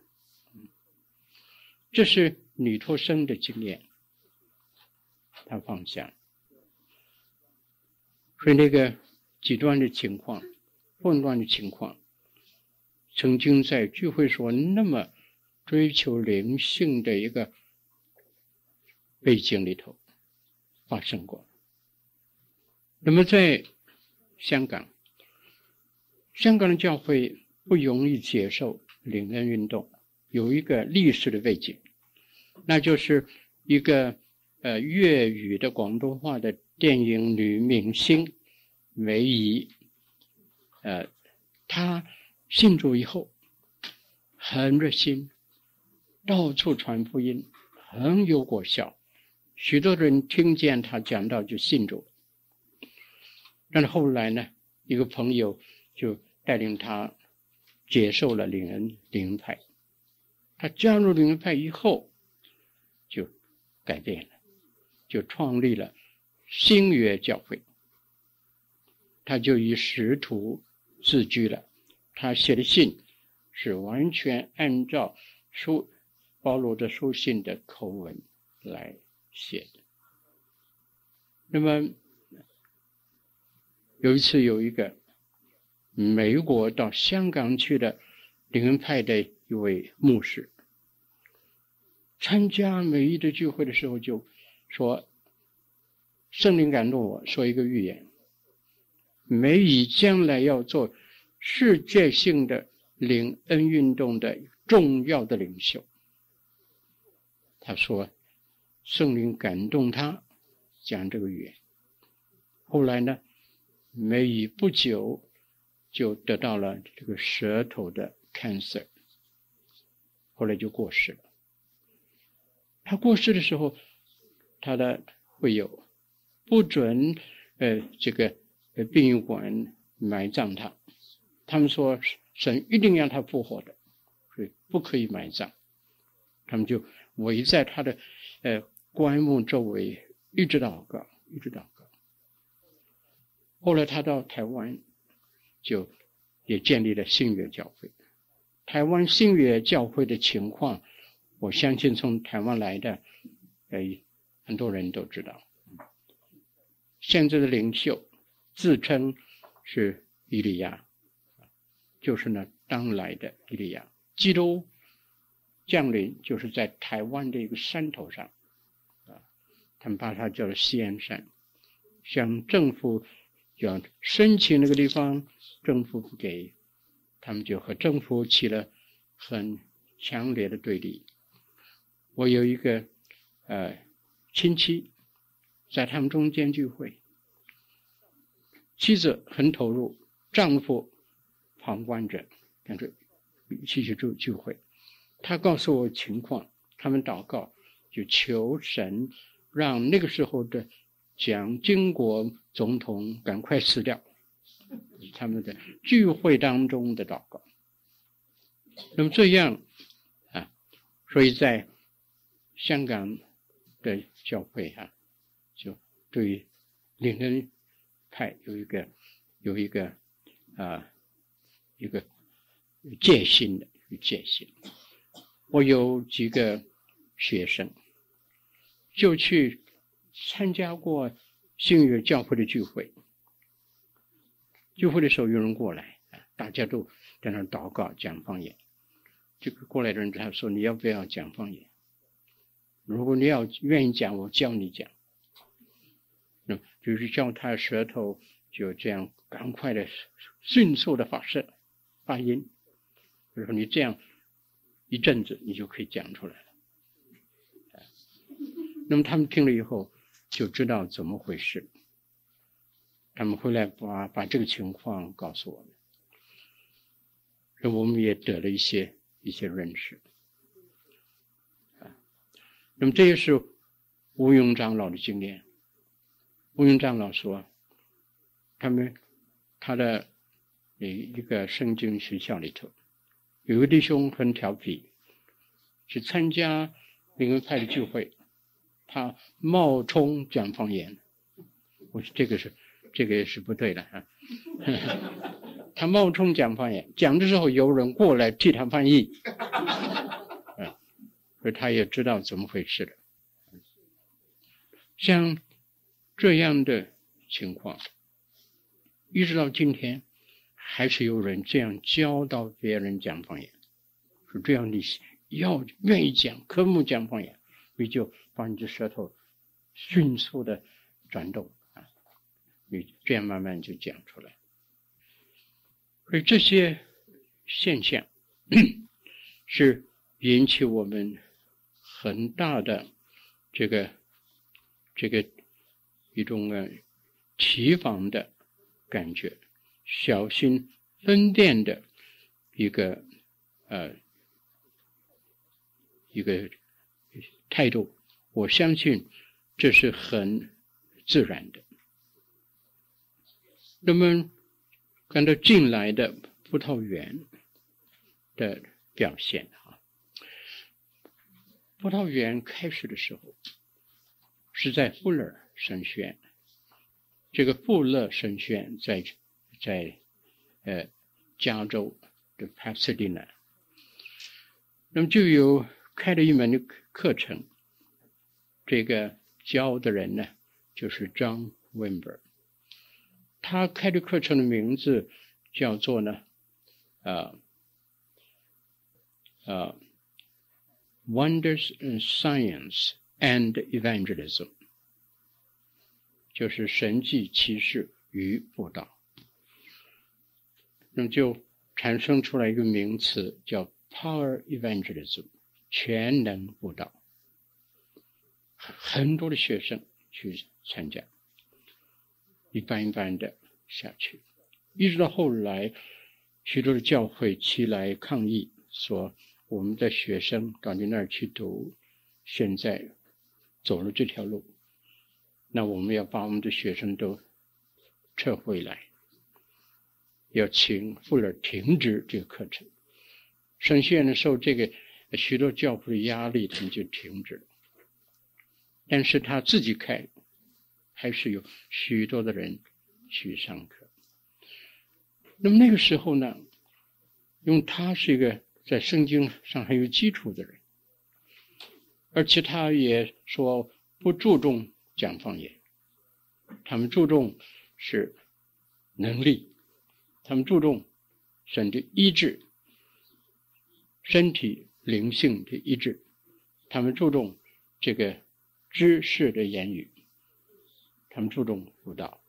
这是女托生的经验，他放下，所以那个极端的情况、混乱的情况。曾经在聚会所那么追求灵性的一个背景里头发生过。那么在香港，香港的教会不容易接受领恩运动，有一个历史的背景，那就是一个呃粤语的广东话的电影女明星梅姨，呃，她。信主以后，很热心，到处传福音，很有果效。许多人听见他讲道就信主。但是后来呢，一个朋友就带领他接受了领恩领派。他加入领恩派以后，就改变了，就创立了新约教会。他就以使徒自居了。他写的信是完全按照书保罗的书信的口吻来写的。那么有一次，有一个美国到香港去的领恩派的一位牧师，参加梅姨的聚会的时候，就说：“圣灵感动我说一个预言，梅姨将来要做。”世界性的领恩运动的重要的领袖，他说：“圣灵感动他讲这个语言。”后来呢，梅姨不久就得到了这个舌头的 cancer，后来就过世了。他过世的时候，他的会有不准呃这个呃殡仪馆埋葬他。他们说神一定让他复活的，所以不可以埋葬。他们就围在他的呃棺木周围，一直祷告，一直祷告。后来他到台湾，就也建立了新约教会。台湾新约教会的情况，我相信从台湾来的呃很多人都知道。现在的领袖自称是伊利亚。就是那当来的伊利亚，基督降临就是在台湾的一个山头上，啊，他们把它叫做西安山，向政府要申请那个地方，政府不给，他们就和政府起了很强烈的对立。我有一个呃亲戚在他们中间聚会，妻子很投入，丈夫。旁观者，感觉一起去聚聚会。他告诉我情况，他们祷告，就求神让那个时候的蒋经国总统赶快死掉。他们的聚会当中的祷告。那么这样啊，所以在香港的教会啊，就对灵恩派有一个有一个啊一个戒心的戒心。我有几个学生就去参加过新约教会的聚会，聚会的时候有人过来啊，大家都在那祷告讲方言。这个过来的人他说：“你要不要讲方言？如果你要愿意讲，我教你讲。那就是教他舌头就这样赶快的、迅速的发声、发音。就是说你这样。”一阵子，你就可以讲出来了。那么他们听了以后，就知道怎么回事。他们回来把把这个情况告诉我们，那我们也得了一些一些认识。啊，那么这也是吴勇长老的经验。吴勇长老说，他们他的一一个圣经学校里头。有个弟兄很调皮，去参加灵恩派的聚会，他冒充讲方言。我说这个是，这个也是不对的啊。他冒充讲方言，讲的时候有人过来替他翻译，啊，所以他也知道怎么回事了。像这样的情况，一直到今天。还是有人这样教导别人讲方言，是这样，你要愿意讲科目讲方言，你就把你的舌头迅速的转动啊，你这样慢慢就讲出来。所以这些现象是引起我们很大的这个这个一种呃提防的感觉。小心分辨的一个呃一个态度，我相信这是很自然的。那么，看到近来的葡萄园的表现啊，葡萄园开始的时候是在富勒神轩，这个富勒神轩在。在呃加州的帕萨迪纳，那么就有开了一门的课程，这个教的人呢就是 John Wimber，他开的课程的名字叫做呢啊啊 Wonders in Science and Evangelism，就是神迹奇事与布道。那么就产生出来一个名词，叫 Power Evangelism，全能布道。很多的学生去参加，一般一般的下去，一直到后来，许多的教会起来抗议，说我们的学生到你那儿去读，现在走了这条路，那我们要把我们的学生都撤回来。要请富勒停止这个课程，神学院受这个许多教会的压力，他们就停止了。但是他自己开，还是有许多的人去上课。那么那个时候呢，因为他是一个在圣经上很有基础的人，而且他也说不注重讲方言，他们注重是能力。他们注重神的医治，身体灵性的意志。他们注重这个知识的言语，他们注重辅导。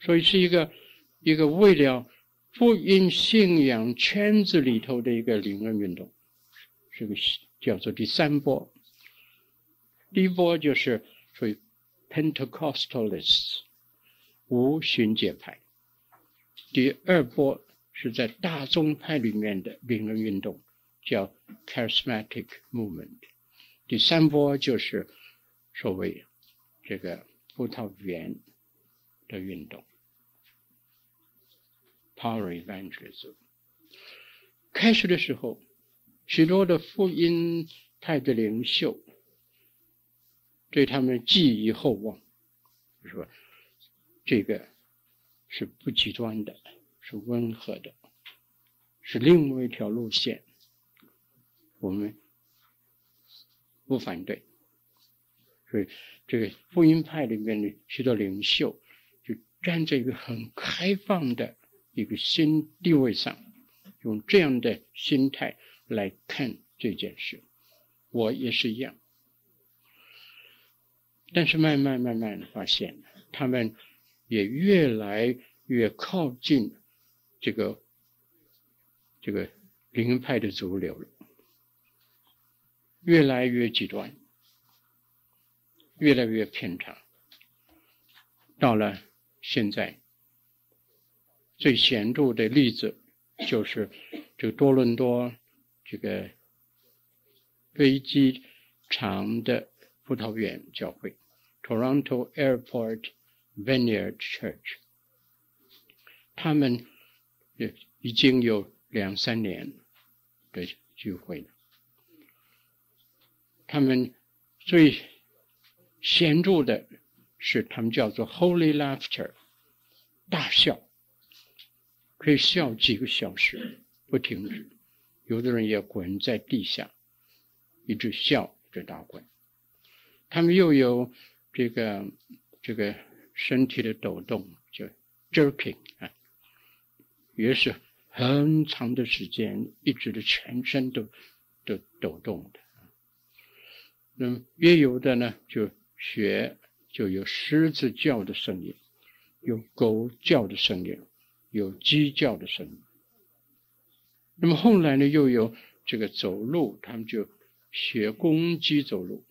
所以是一个一个为了福音信仰圈子里头的一个灵恩运动，是个叫做第三波。第一波就是属于 Pentecostalists 无训诫派。第二波是在大宗派里面的灵恩运动，叫 Charismatic Movement。第三波就是所谓这个葡萄园的运动，Power Evangelism。开始的时候，许多的福音派的领袖对他们寄予厚望，说这个是不极端的。是温和的，是另外一条路线，我们不反对。所以，这个福音派里面的许多领袖就站在一个很开放的一个新地位上，用这样的心态来看这件事。我也是一样，但是慢慢慢慢的发现，他们也越来越靠近。这个这个灵恩派的主流了，越来越极端，越来越偏差。到了现在，最显著的例子就是这个多伦多这个飞机场的葡萄园教会 （Toronto Airport Vineyard Church），他们。也已经有两三年的聚会了。他们最显著的是，他们叫做 Holy Laughter，大笑，可以笑几个小时不停止。有的人也滚在地下，一直笑一直打滚。他们又有这个这个身体的抖动，叫 jerking 啊。也是很长的时间，一直的全身都都抖动的。那么也有的呢，就学就有狮子叫的声音，有狗叫的声音，有鸡叫的声音。那么后来呢，又有这个走路，他们就学公鸡走路，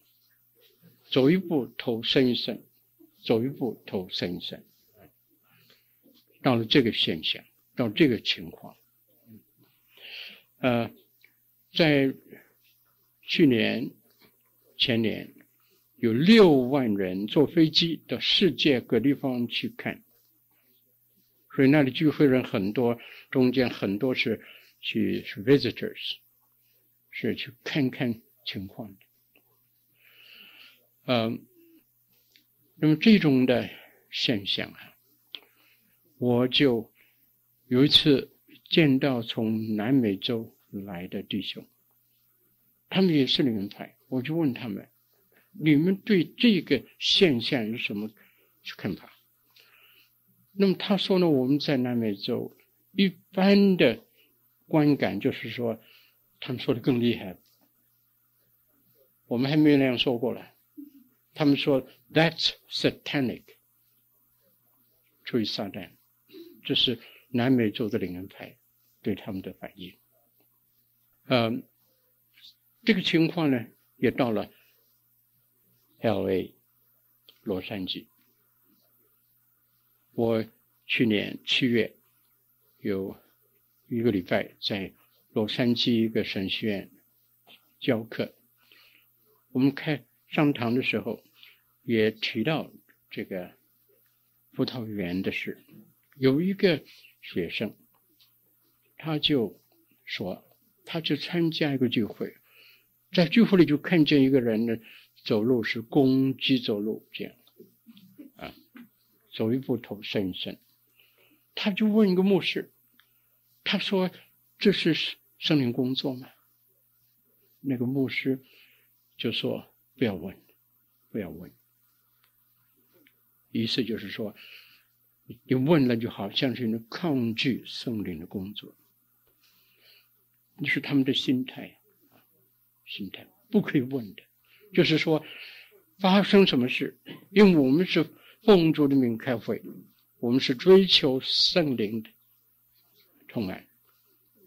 走一步头伸一伸，走一步头伸一伸。到了这个现象。到这个情况，呃，在去年、前年，有六万人坐飞机到世界各地方去看，所以那里聚会人很多，中间很多是去 visitors，是去看看情况的。嗯、那么这种的现象啊，我就。有一次见到从南美洲来的弟兄，他们也是灵恩派，我就问他们：“你们对这个现象有什么看法？”那么他说呢：“我们在南美洲一般的观感就是说，他们说的更厉害，我们还没有那样说过了。他们说 ‘That's satanic’，出于撒旦，这是。”南美洲的灵恩派对他们的反应，嗯，这个情况呢，也到了 L.A. 洛杉矶。我去年七月有一个礼拜在洛杉矶一个神学院教课，我们开上堂的时候也提到这个葡萄园的事，有一个。学生，他就说，他去参加一个聚会，在聚会里就看见一个人呢，走路是公鸡走路这样，啊，走一步头伸一伸，他就问一个牧师，他说：“这是圣灵工作吗？”那个牧师就说：“不要问，不要问。”意思就是说。你问了，就好像是你抗拒圣灵的工作，你是他们的心态，心态不可以问的。就是说，发生什么事，因为我们是奉主的名开会，我们是追求圣灵的充满。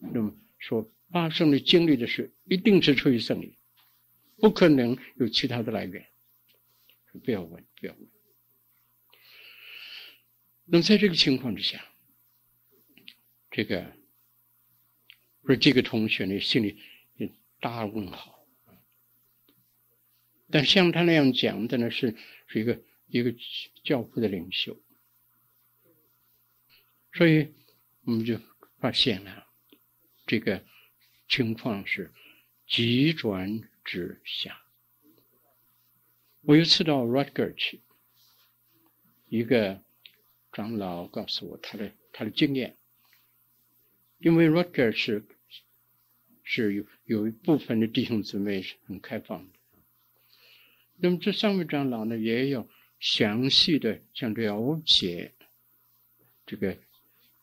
那么说，发生的经历的事，一定是出于圣灵，不可能有其他的来源。不要问，不要问。那么在这个情况之下，这个不是这个同学呢，心里大问号。但像他那样讲的呢，是是一个一个教会的领袖，所以我们就发现了这个情况是急转直下。我有一次到 Rutger 去，一个长老告诉我他的他的经验，因为 Rutger 是是有有一部分的弟兄姊妹是很开放的，那么这三位长老呢，也有详细的想了解这个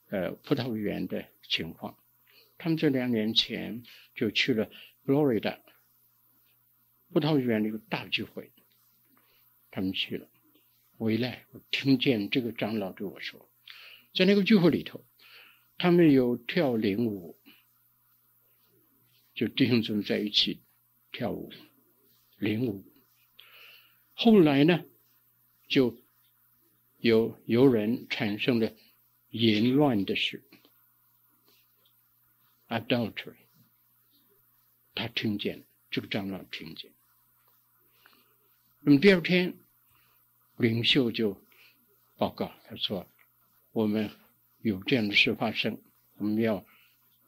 呃葡萄园的情况，他们这两年前就去了 Florida 葡萄园的一个大聚会。他们去了，回来我听见这个长老对我说，在那个聚会里头，他们有跳领舞，就弟兄姊妹在一起跳舞，领舞。后来呢，就有有人产生了淫乱的事，adultery。他听见，这个长老听见。那么第二天。领袖就报告，他说：“我们有这样的事发生，我们要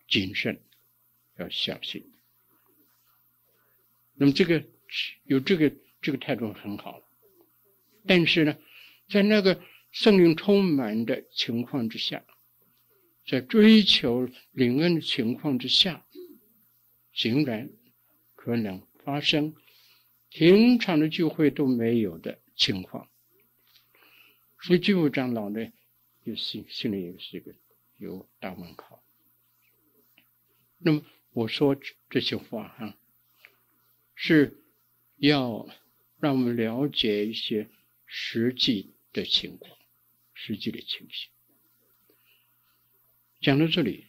谨慎，要小心。”那么这个有这个这个态度很好，但是呢，在那个圣灵充满的情况之下，在追求灵恩的情况之下，竟然可能发生平常的聚会都没有的情况。所以，这位长老呢，就心心里也是一个有大问号。那么我说这些话、啊，是要让我们了解一些实际的情况，实际的情形。讲到这里，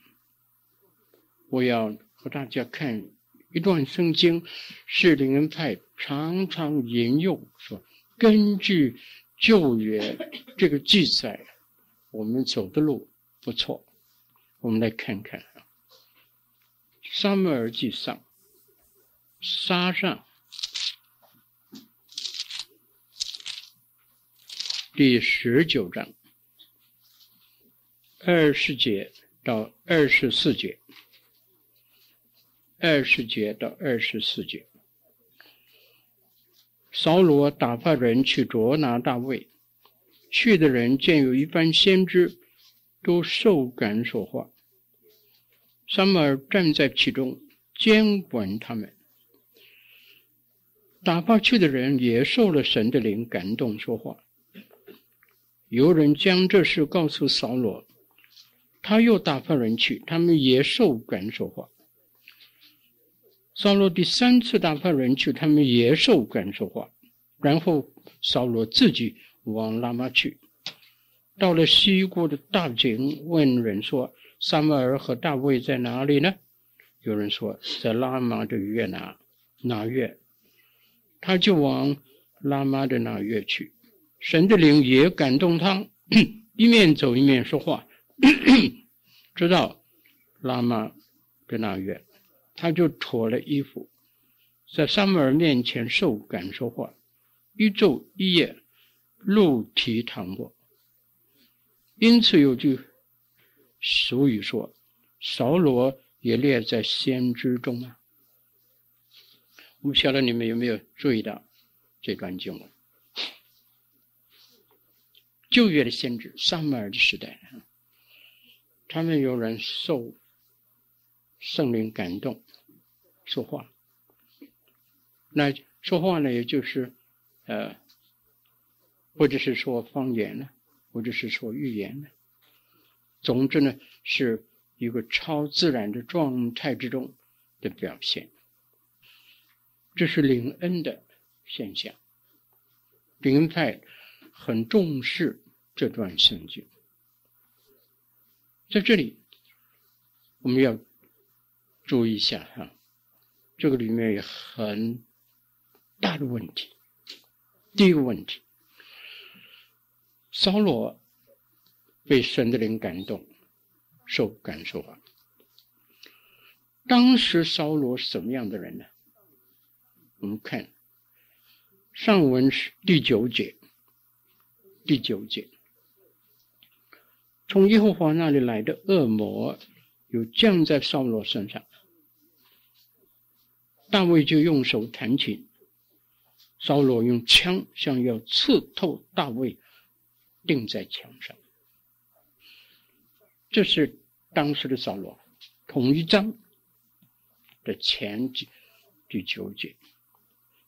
我要和大家看一段圣经，是灵恩派常常引用说，根据。旧约这个记载，我们走的路不错。我们来看看，《撒母耳记上》沙上第十九章二十节到二十四节，二十节到二十四节。扫罗打发人去捉拿大卫，去的人见有一班先知，都受感所化。撒母尔站在其中，监管他们。打发去的人也受了神的灵感动说话。有人将这事告诉扫罗，他又打发人去，他们也受感说话。扫罗第三次打发人去，他们也受感说话。然后扫罗自己往拉玛去，到了西国的大井，问人说：“撒母尔和大卫在哪里呢？”有人说：“在拉玛的约拿拿月。”他就往拉玛的拿月去。神的灵也感动他，一面走一面说话，直到拉玛的拿月。他就脱了衣服，在撒母尔面前受感说话，一昼一夜，露体躺卧。因此有句俗语说：“扫罗也列在先知中啊。”我不晓得你们有没有注意到这段经文？旧约的先知，撒母耳的时代，他们有人受圣灵感动。说话，那说话呢，也就是，呃，或者是说方言呢，或者是说预言呢，总之呢，是一个超自然的状态之中的表现。这是灵恩的现象，灵恩派很重视这段圣经。在这里，我们要注意一下哈。这个里面有很大的问题。第一个问题，扫罗被神的灵感动，受感受啊。当时扫罗什么样的人呢？我们看上文是第九节，第九节，从耶和华那里来的恶魔又降在扫罗身上，大卫就用手弹琴，扫罗用枪想要刺透大卫，钉在墙上。这是当时的扫罗，同一章的前几第九节，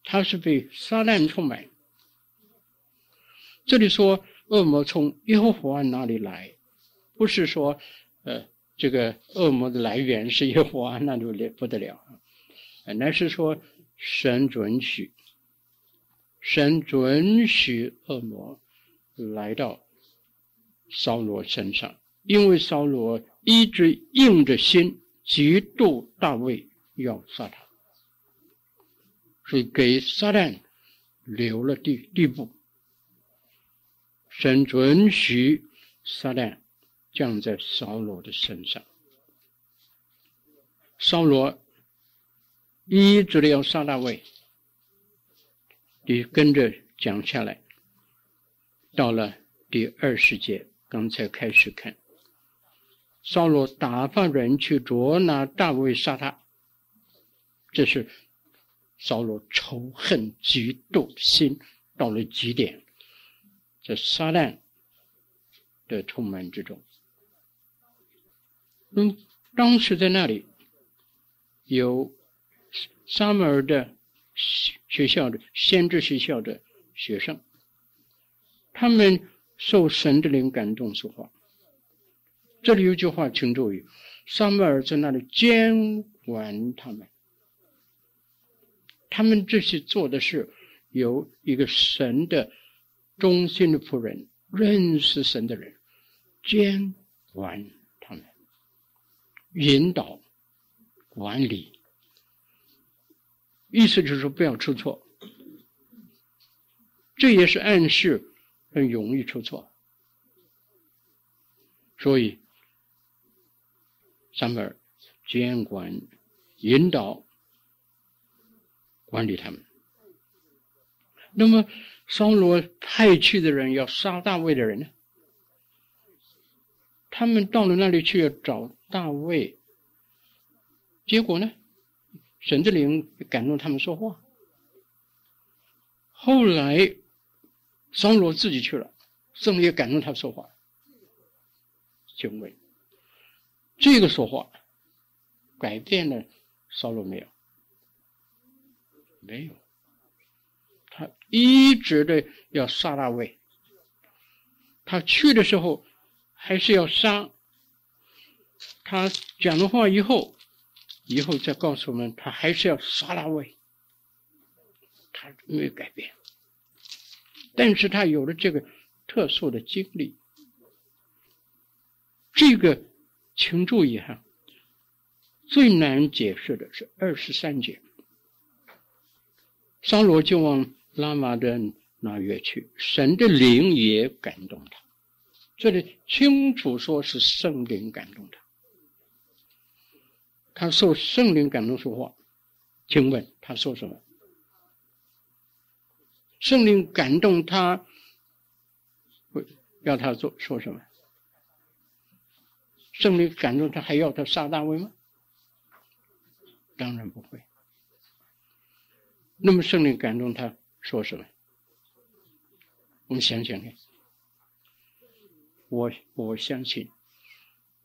他是被撒旦充满。这里说恶魔从耶和华那里来，不是说呃这个恶魔的来源是耶和华，那就不得了啊，乃是说神准许，神准许恶魔来到扫罗身上。因为扫罗一直硬着心，嫉妒大卫，要杀他，所以给撒旦留了地地步。神准许撒旦降在扫罗的身上，扫罗一直的要杀大卫，你跟着讲下来，到了第二十节，刚才开始看。扫罗打发人去捉拿大卫，杀他。这是扫罗仇恨、嫉妒心到了极点，在撒旦的充满之中。嗯，当时在那里有撒母尔的学校的先知学校的学生，他们受神的灵感动说话。这里有句话，请注意：撒母耳在那里监管他们，他们这些做的事，有一个神的忠心的仆人，认识神的人，监管他们，引导、管理，意思就是说不要出错。这也是暗示很容易出错，所以。上面监管、引导、管理他们。那么，扫罗派去的人要杀大卫的人呢？他们到了那里去要找大卫，结果呢，神的灵感动他们说话。后来，扫罗自己去了，圣灵也感动他说话。请问？这个说话改变了扫罗没有？没有，他一直的要杀大卫。他去的时候还是要杀。他讲的话以后，以后再告诉我们，他还是要杀大卫。他没有改变，但是他有了这个特殊的经历，这个。请注意哈，最难解释的是二十三节。沙罗就往拉玛的那约去，神的灵也感动他。这里清楚说是圣灵感动他，他受圣灵感动说话。请问他说什么？圣灵感动他，要他做说什么？圣灵感动他，还要他杀大卫吗？当然不会。那么圣灵感动他说什么？我们想想看。我我相信，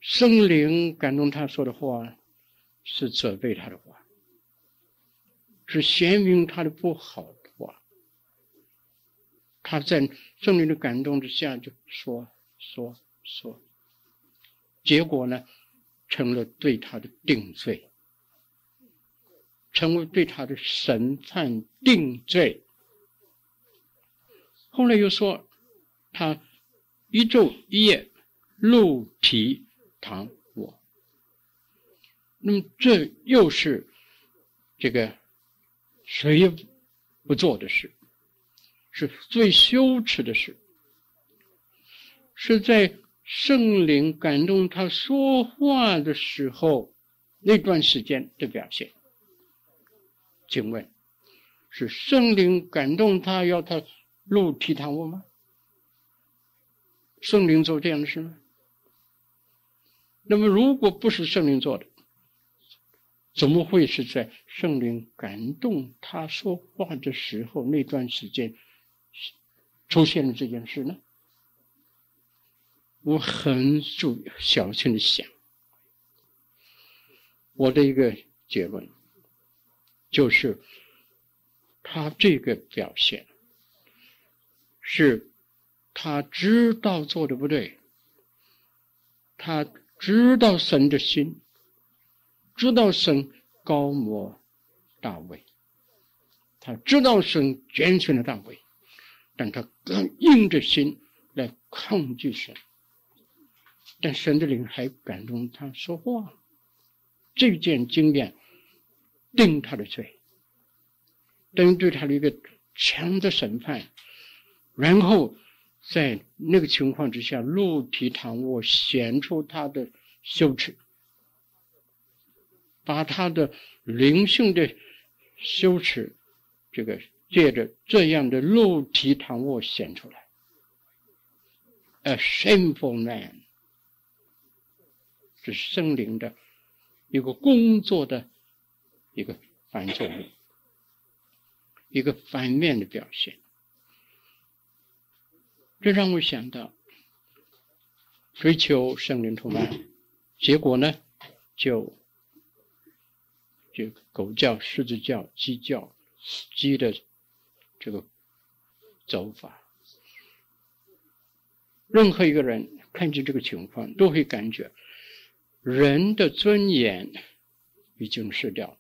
圣灵感动他说的话是责备他的话，是显明他的不好的话。他在圣灵的感动之下就说说说。结果呢，成了对他的定罪，成为对他的审判定罪。后来又说，他一昼一夜露体躺卧。那么这又是这个谁也不做的事，是最羞耻的事，是在。圣灵感动他说话的时候，那段时间的表现。请问，是圣灵感动他要他入提坦屋吗？圣灵做这样的事吗？那么，如果不是圣灵做的，怎么会是在圣灵感动他说话的时候那段时间出现了这件事呢？我很注小心的想，我的一个结论就是，他这个表现是他知道做的不对，他知道神的心。知道神膏抹大卫，他知道神拣选了大卫，但他更硬着心来抗拒神。但神的灵还感动他说话，这件经验定他的罪，等于对他的一个强的审判，然后在那个情况之下，露体躺卧，显出他的羞耻。把他的灵性的羞耻，这个借着这样的露体躺卧显出来，a shameful man，是圣灵的一个工作的一个反作用，一个反面的表现。这让我想到，追求圣灵充满，结果呢，就。就狗叫、狮子叫、鸡叫、鸡的这个走法，任何一个人看见这个情况，都会感觉人的尊严已经失掉。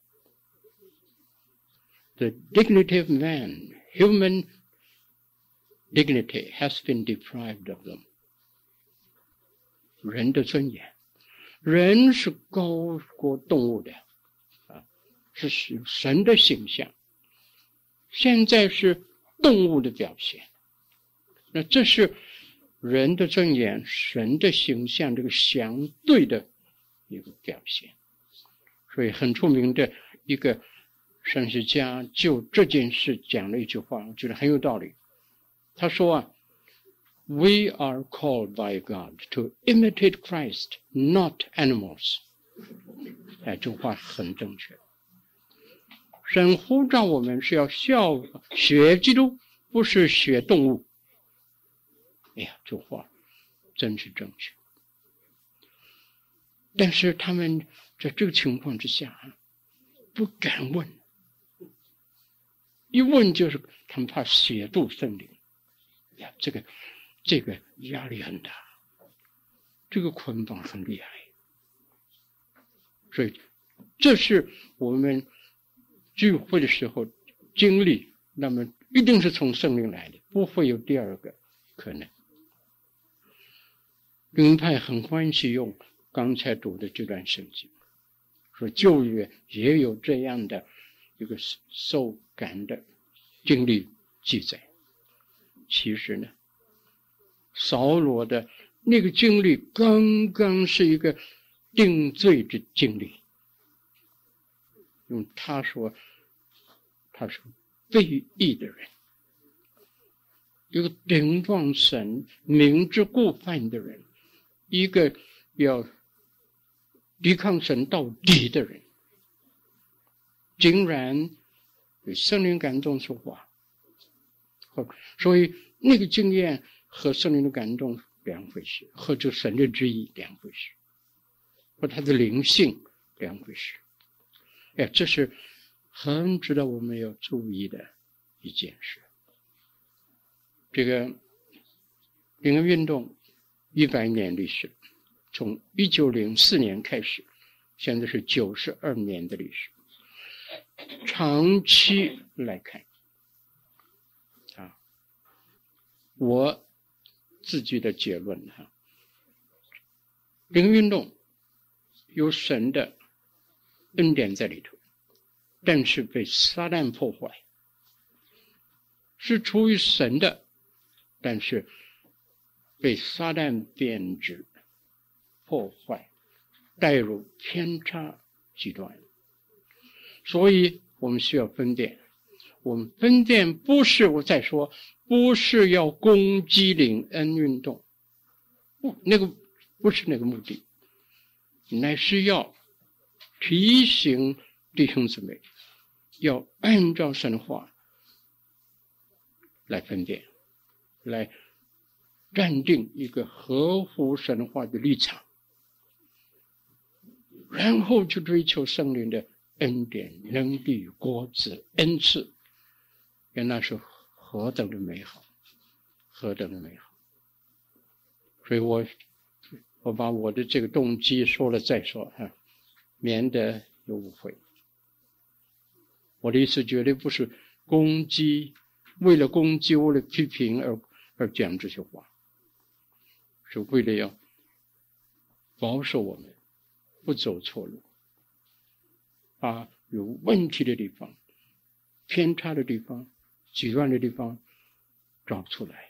The dignity of man, human dignity, has been deprived of them。人的尊严，人是高过动物的。啊是神的形象，现在是动物的表现。那这是人的尊严，神的形象这个相对的一个表现。所以很出名的一个神学家就这件事讲了一句话，我觉得很有道理。他说啊：“We are called by God to imitate Christ, not animals。”哎，这话很正确。神呼召我们是要效学基督，不是学动物。哎呀，这话真是正确。但是他们在这个情况之下，不敢问，一问就是他们怕亵渎圣灵。呀，这个这个压力很大，这个捆绑很厉害。所以，这是我们。聚会的时候经历，那么一定是从圣灵来的，不会有第二个可能。灵派很欢喜用刚才读的这段圣经，说旧约也有这样的一个受感的经历记载。其实呢，扫罗的那个经历刚刚是一个定罪的经历。用他说，他是非义的人，一个顶撞神、明知故犯的人，一个要抵抗神到底的人，竟然被圣灵感动说话。所以那个经验和圣灵的感动两回事，和这神的旨意两回事，和他的灵性两回事。哎，这是很值得我们要注意的一件事。这个灵运动一百年历史，从一九零四年开始，现在是九十二年的历史。长期来看，啊，我自己的结论哈，灵运动有神的。恩典在里头，但是被撒旦破坏，是出于神的，但是被撒旦贬值、破坏、带入偏差、极端。所以我们需要分辨。我们分辨不是我再说，不是要攻击领恩运动，不，那个不是那个目的，乃是要提醒弟兄姊妹，要按照神话来分辨，来站定一个合乎神话的立场，然后去追求圣灵的恩典、能力、果子、恩赐。原来是何等的美好，何等的美好！所以我我把我的这个动机说了再说哈，免得有误会。我的意思绝对不是攻击，为了攻击，为了批评而而讲这些话，是为了要保守我们不走错路，把有问题的地方、偏差的地方。极端的地方找出来，